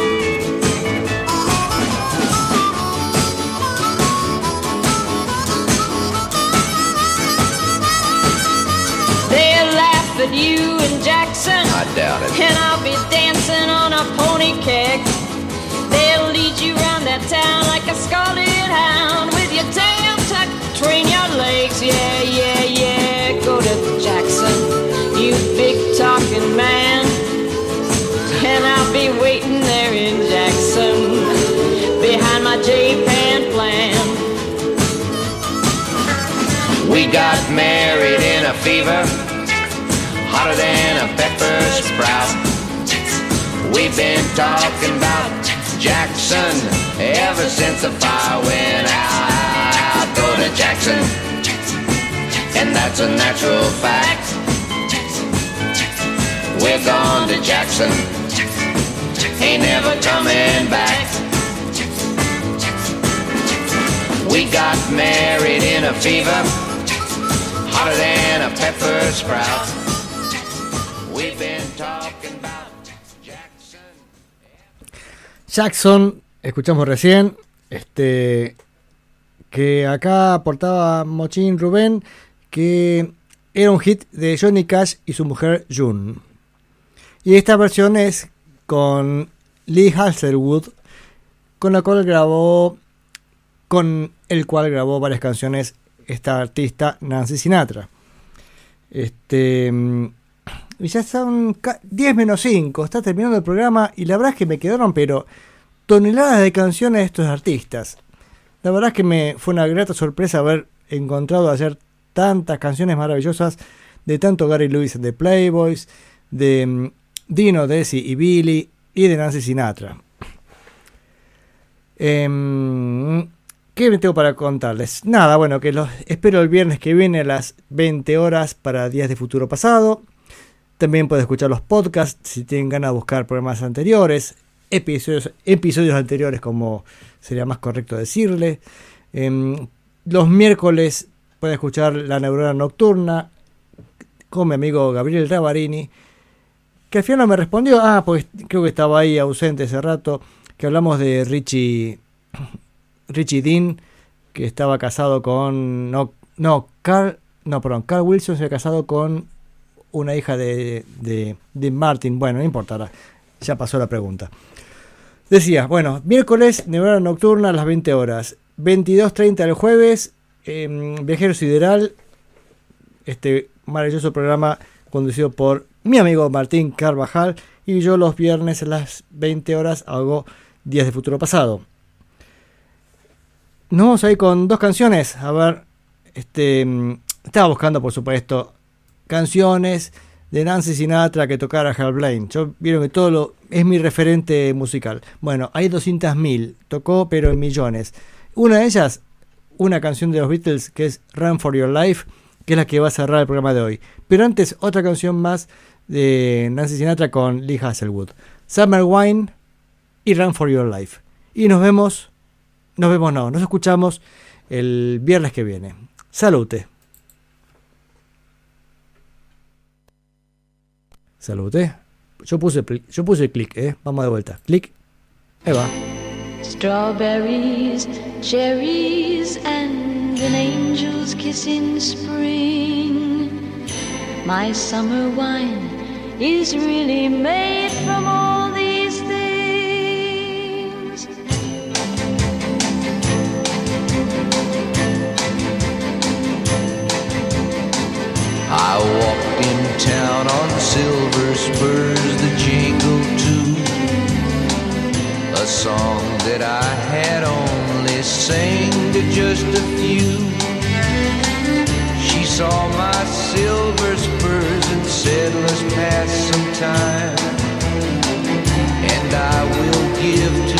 you and Jackson. I doubt it. And I'll be dancing on a pony keg that town like a scarlet hound with your tail tucked between your legs. Yeah, yeah, yeah. Go to Jackson, you big talking man. And I'll be waiting there in Jackson behind my J-Pan plan. We got married in a fever, hotter than a pepper sprout. We've been talking about Jackson ever since the fire went out. I Go to Jackson, and that's a natural fact. We're gone to Jackson, ain't never coming back. We got married in a fever, hotter than a pepper sprout. We've been Jackson, escuchamos recién, este que acá aportaba Mochín Rubén, que era un hit de Johnny Cash y su mujer June. Y esta versión es con Lee Hasselwood, con la cual grabó, con el cual grabó varias canciones esta artista Nancy Sinatra. Este, mm, y ya son ca- 10 menos 5, está terminando el programa y la verdad es que me quedaron pero toneladas de canciones de estos artistas. La verdad es que me fue una grata sorpresa haber encontrado ayer tantas canciones maravillosas de tanto Gary Lewis de Playboys, de mm, Dino, Desi y Billy y de Nancy Sinatra. Em, ¿Qué me tengo para contarles? Nada, bueno, que los espero el viernes que viene a las 20 horas para Días de Futuro Pasado. También pueden escuchar los podcasts si tienen ganas de buscar programas anteriores, episodios, episodios anteriores, como sería más correcto decirle. Em, los miércoles pueden escuchar La Neurona Nocturna con mi amigo Gabriel Ravarini, que al final no me respondió. Ah, pues creo que estaba ahí ausente ese rato, que hablamos de Richie, Richie Dean, que estaba casado con... No, no, Carl, no, perdón, Carl Wilson se ha casado con una hija de, de, de Martin. Bueno, no importará. Ya pasó la pregunta. Decía, bueno, miércoles, Neurona Nocturna a las 20 horas. 22.30 el jueves, eh, Viajero Sideral. Este maravilloso programa conducido por mi amigo Martín Carvajal. Y yo los viernes a las 20 horas hago Días de Futuro Pasado. Nos vamos a ir con dos canciones. A ver, este, mm, estaba buscando, por supuesto, canciones de Nancy Sinatra que tocara Hal Blaine. Yo vieron que todo lo es mi referente musical. Bueno, hay 200.000, tocó pero en millones. Una de ellas, una canción de los Beatles que es Run for Your Life, que es la que va a cerrar el programa de hoy. Pero antes otra canción más de Nancy Sinatra con Lee Hasselwood. Summer Wine y Run for Your Life. Y nos vemos, nos vemos no, nos escuchamos el viernes que viene. Salute. Salute. Yo puse, yo puse clic, ¿eh? Vamos de vuelta. Clic. Ahí va. Strawberries, cherries, and an angel's kiss in spring. My summer wine is really made from all these things. I walked in town on silver spurs that jingle too. A song that I had only sang to just a few. She saw my silver spurs and said, Let's pass some time. And I will give to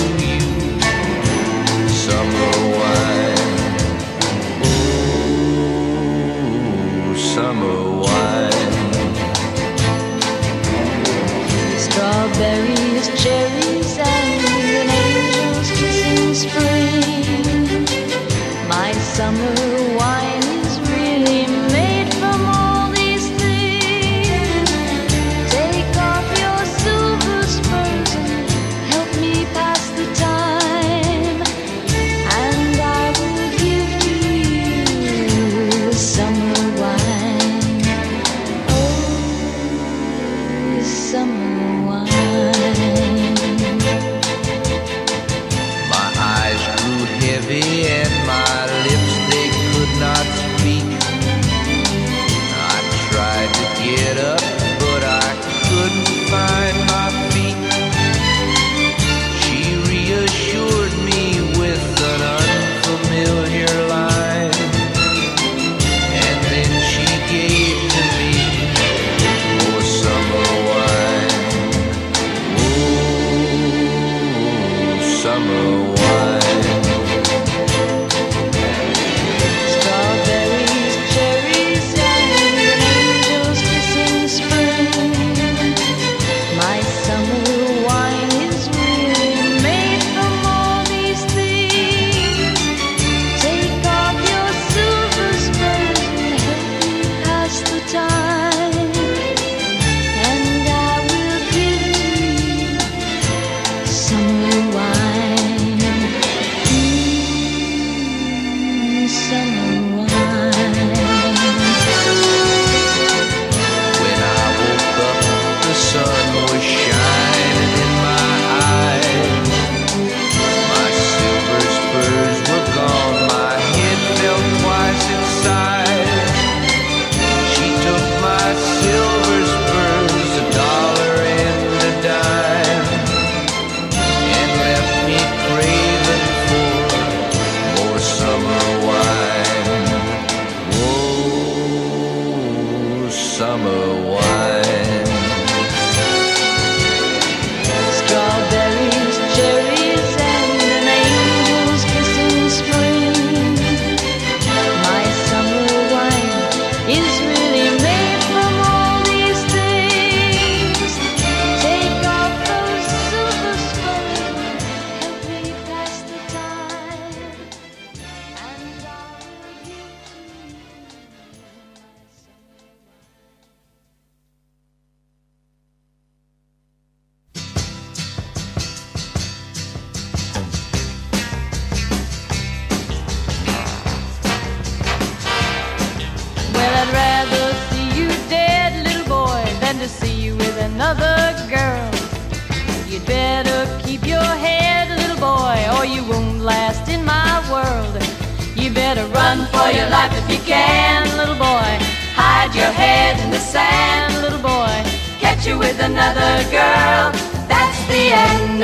you can, little boy. Hide your head in the sand, little boy. Catch you with another girl, that's the end,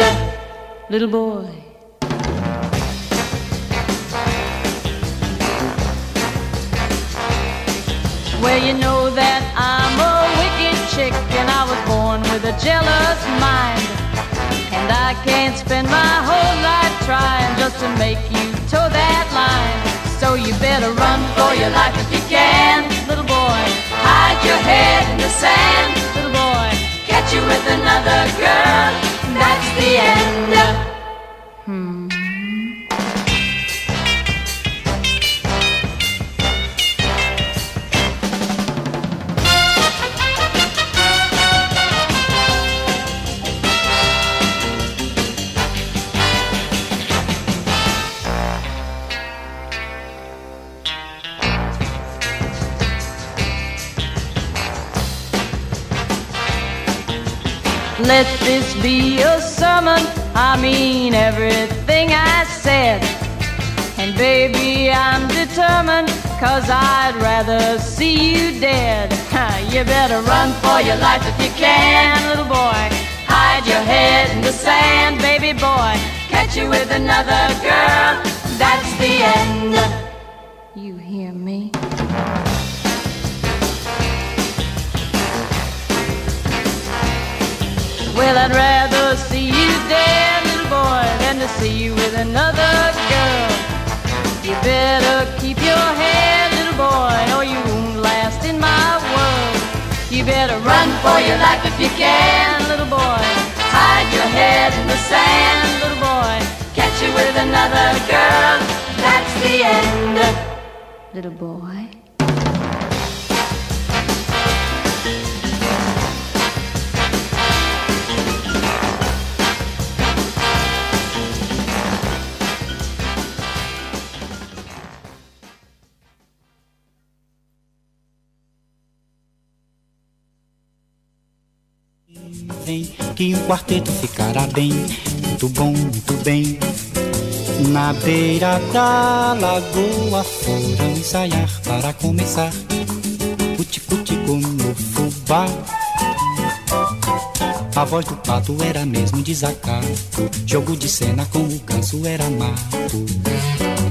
little boy. Well, you know that I'm a wicked chick and I was born with a jealous mind. And I can't spend my whole life trying just to make you toe that line. You better run for your life if you can, little boy. Hide your head in the sand, little boy. Catch you with another girl, that's the end. Hmm. Let this be a sermon. I mean everything I said. And baby, I'm determined, cause I'd rather see you dead. you better run for your life if you can, little boy. Hide your head in the sand, baby boy. Catch you with another girl, that's the end. Well, I'd rather see you dead, little boy, than to see you with another girl. You better keep your head, little boy, or you won't last in my world. You better run for your life if you can, little boy. Hide your head in the sand, little boy. Catch you with another girl, that's the end, little boy. Vem, que um quarteto ficará bem, muito bom, muito bem. Na beira da lagoa foram ensaiar para começar. Cuti-cuti-cu no fubá. A voz do pato era mesmo desacato. Jogo de cena com o ganso era mato.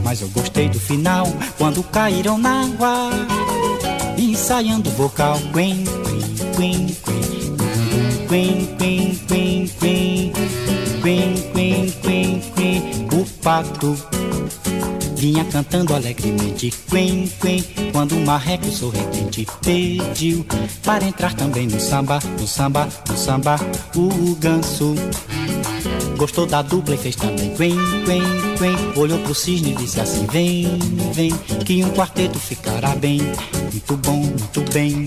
Mas eu gostei do final quando caíram na água. Ensaiando o vocal. Quen, quen, quen, quen. Quen, quen, quen, quen, quen, quen, quen. O pato vinha cantando alegremente. Quen, quen, quando o marreco sorridente pediu para entrar também no samba, no samba, no samba. O ganso gostou da dupla e fez também. Quen, quen, quen. Olhou pro cisne e disse assim: Vem, vem, que um quarteto ficará bem. Muito bom, muito bem.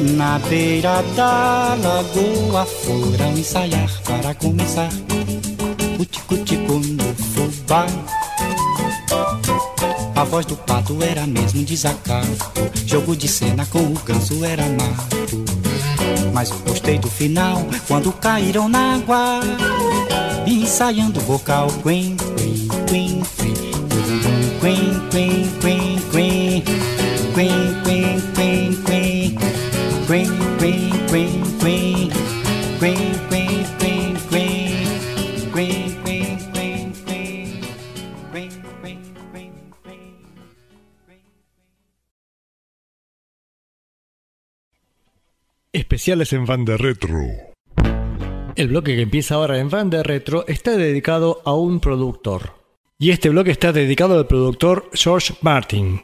Na beira da lagoa foram ensaiar para começar. O tico-tico no fubá. A voz do pato era mesmo desacato. Jogo de cena com o ganso era mato. Mas eu gostei do final quando caíram na água. Ensaiando o vocal. Quen, quen, quen, quen. Quen, quen, quen, quen. Quen, Especiales en Fan de Retro. El bloque que empieza ahora en Fan de Retro está dedicado a un productor. Y este bloque está dedicado al productor George Martin.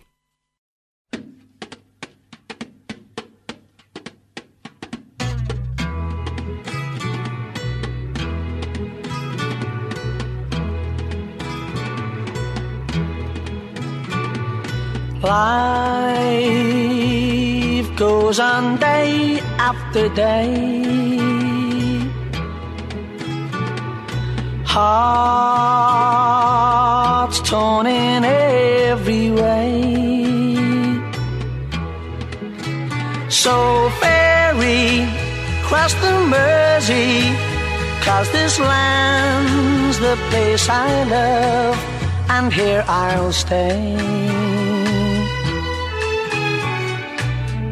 Life goes on day after day. Hearts torn in every way. So ferry cross the Mersey Cause this land's the place I love, and here I'll stay.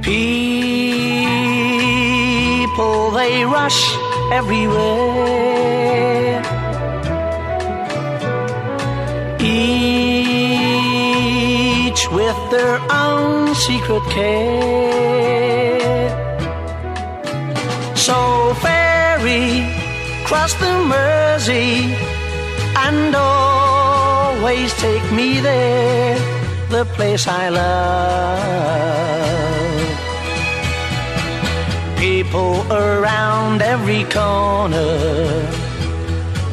People, they rush everywhere. Each with their own secret care. So ferry, cross the Mersey, and always take me there, the place I love. People around every corner,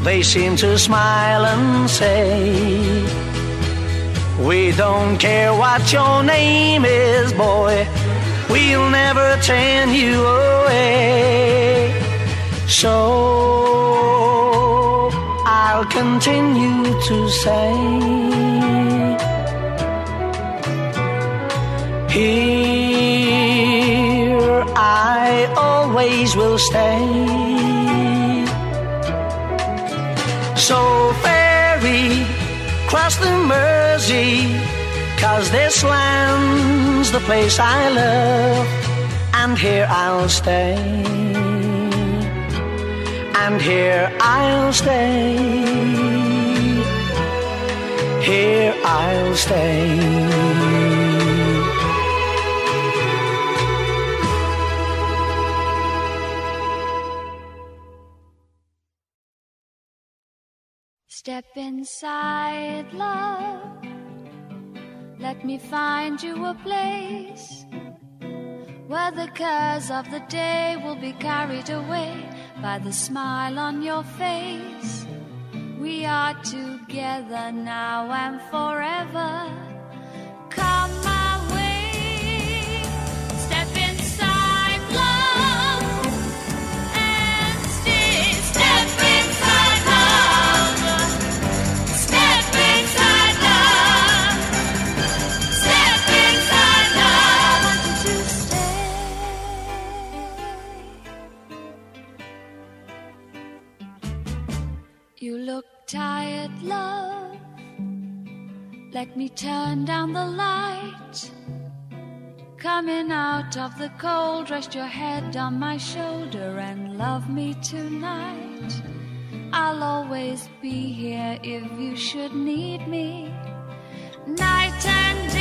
they seem to smile and say, We don't care what your name is, boy, we'll never turn you away. So I'll continue to say, always will stay. So ferry, cross the Mersey, cause this land's the place I love, and here I'll stay. And here I'll stay. Here I'll stay. Step inside, love. Let me find you a place where the cares of the day will be carried away by the smile on your face. We are together now and forever. Come tired, love. Let me turn down the light. Coming out of the cold, rest your head on my shoulder and love me tonight. I'll always be here if you should need me. Night and day.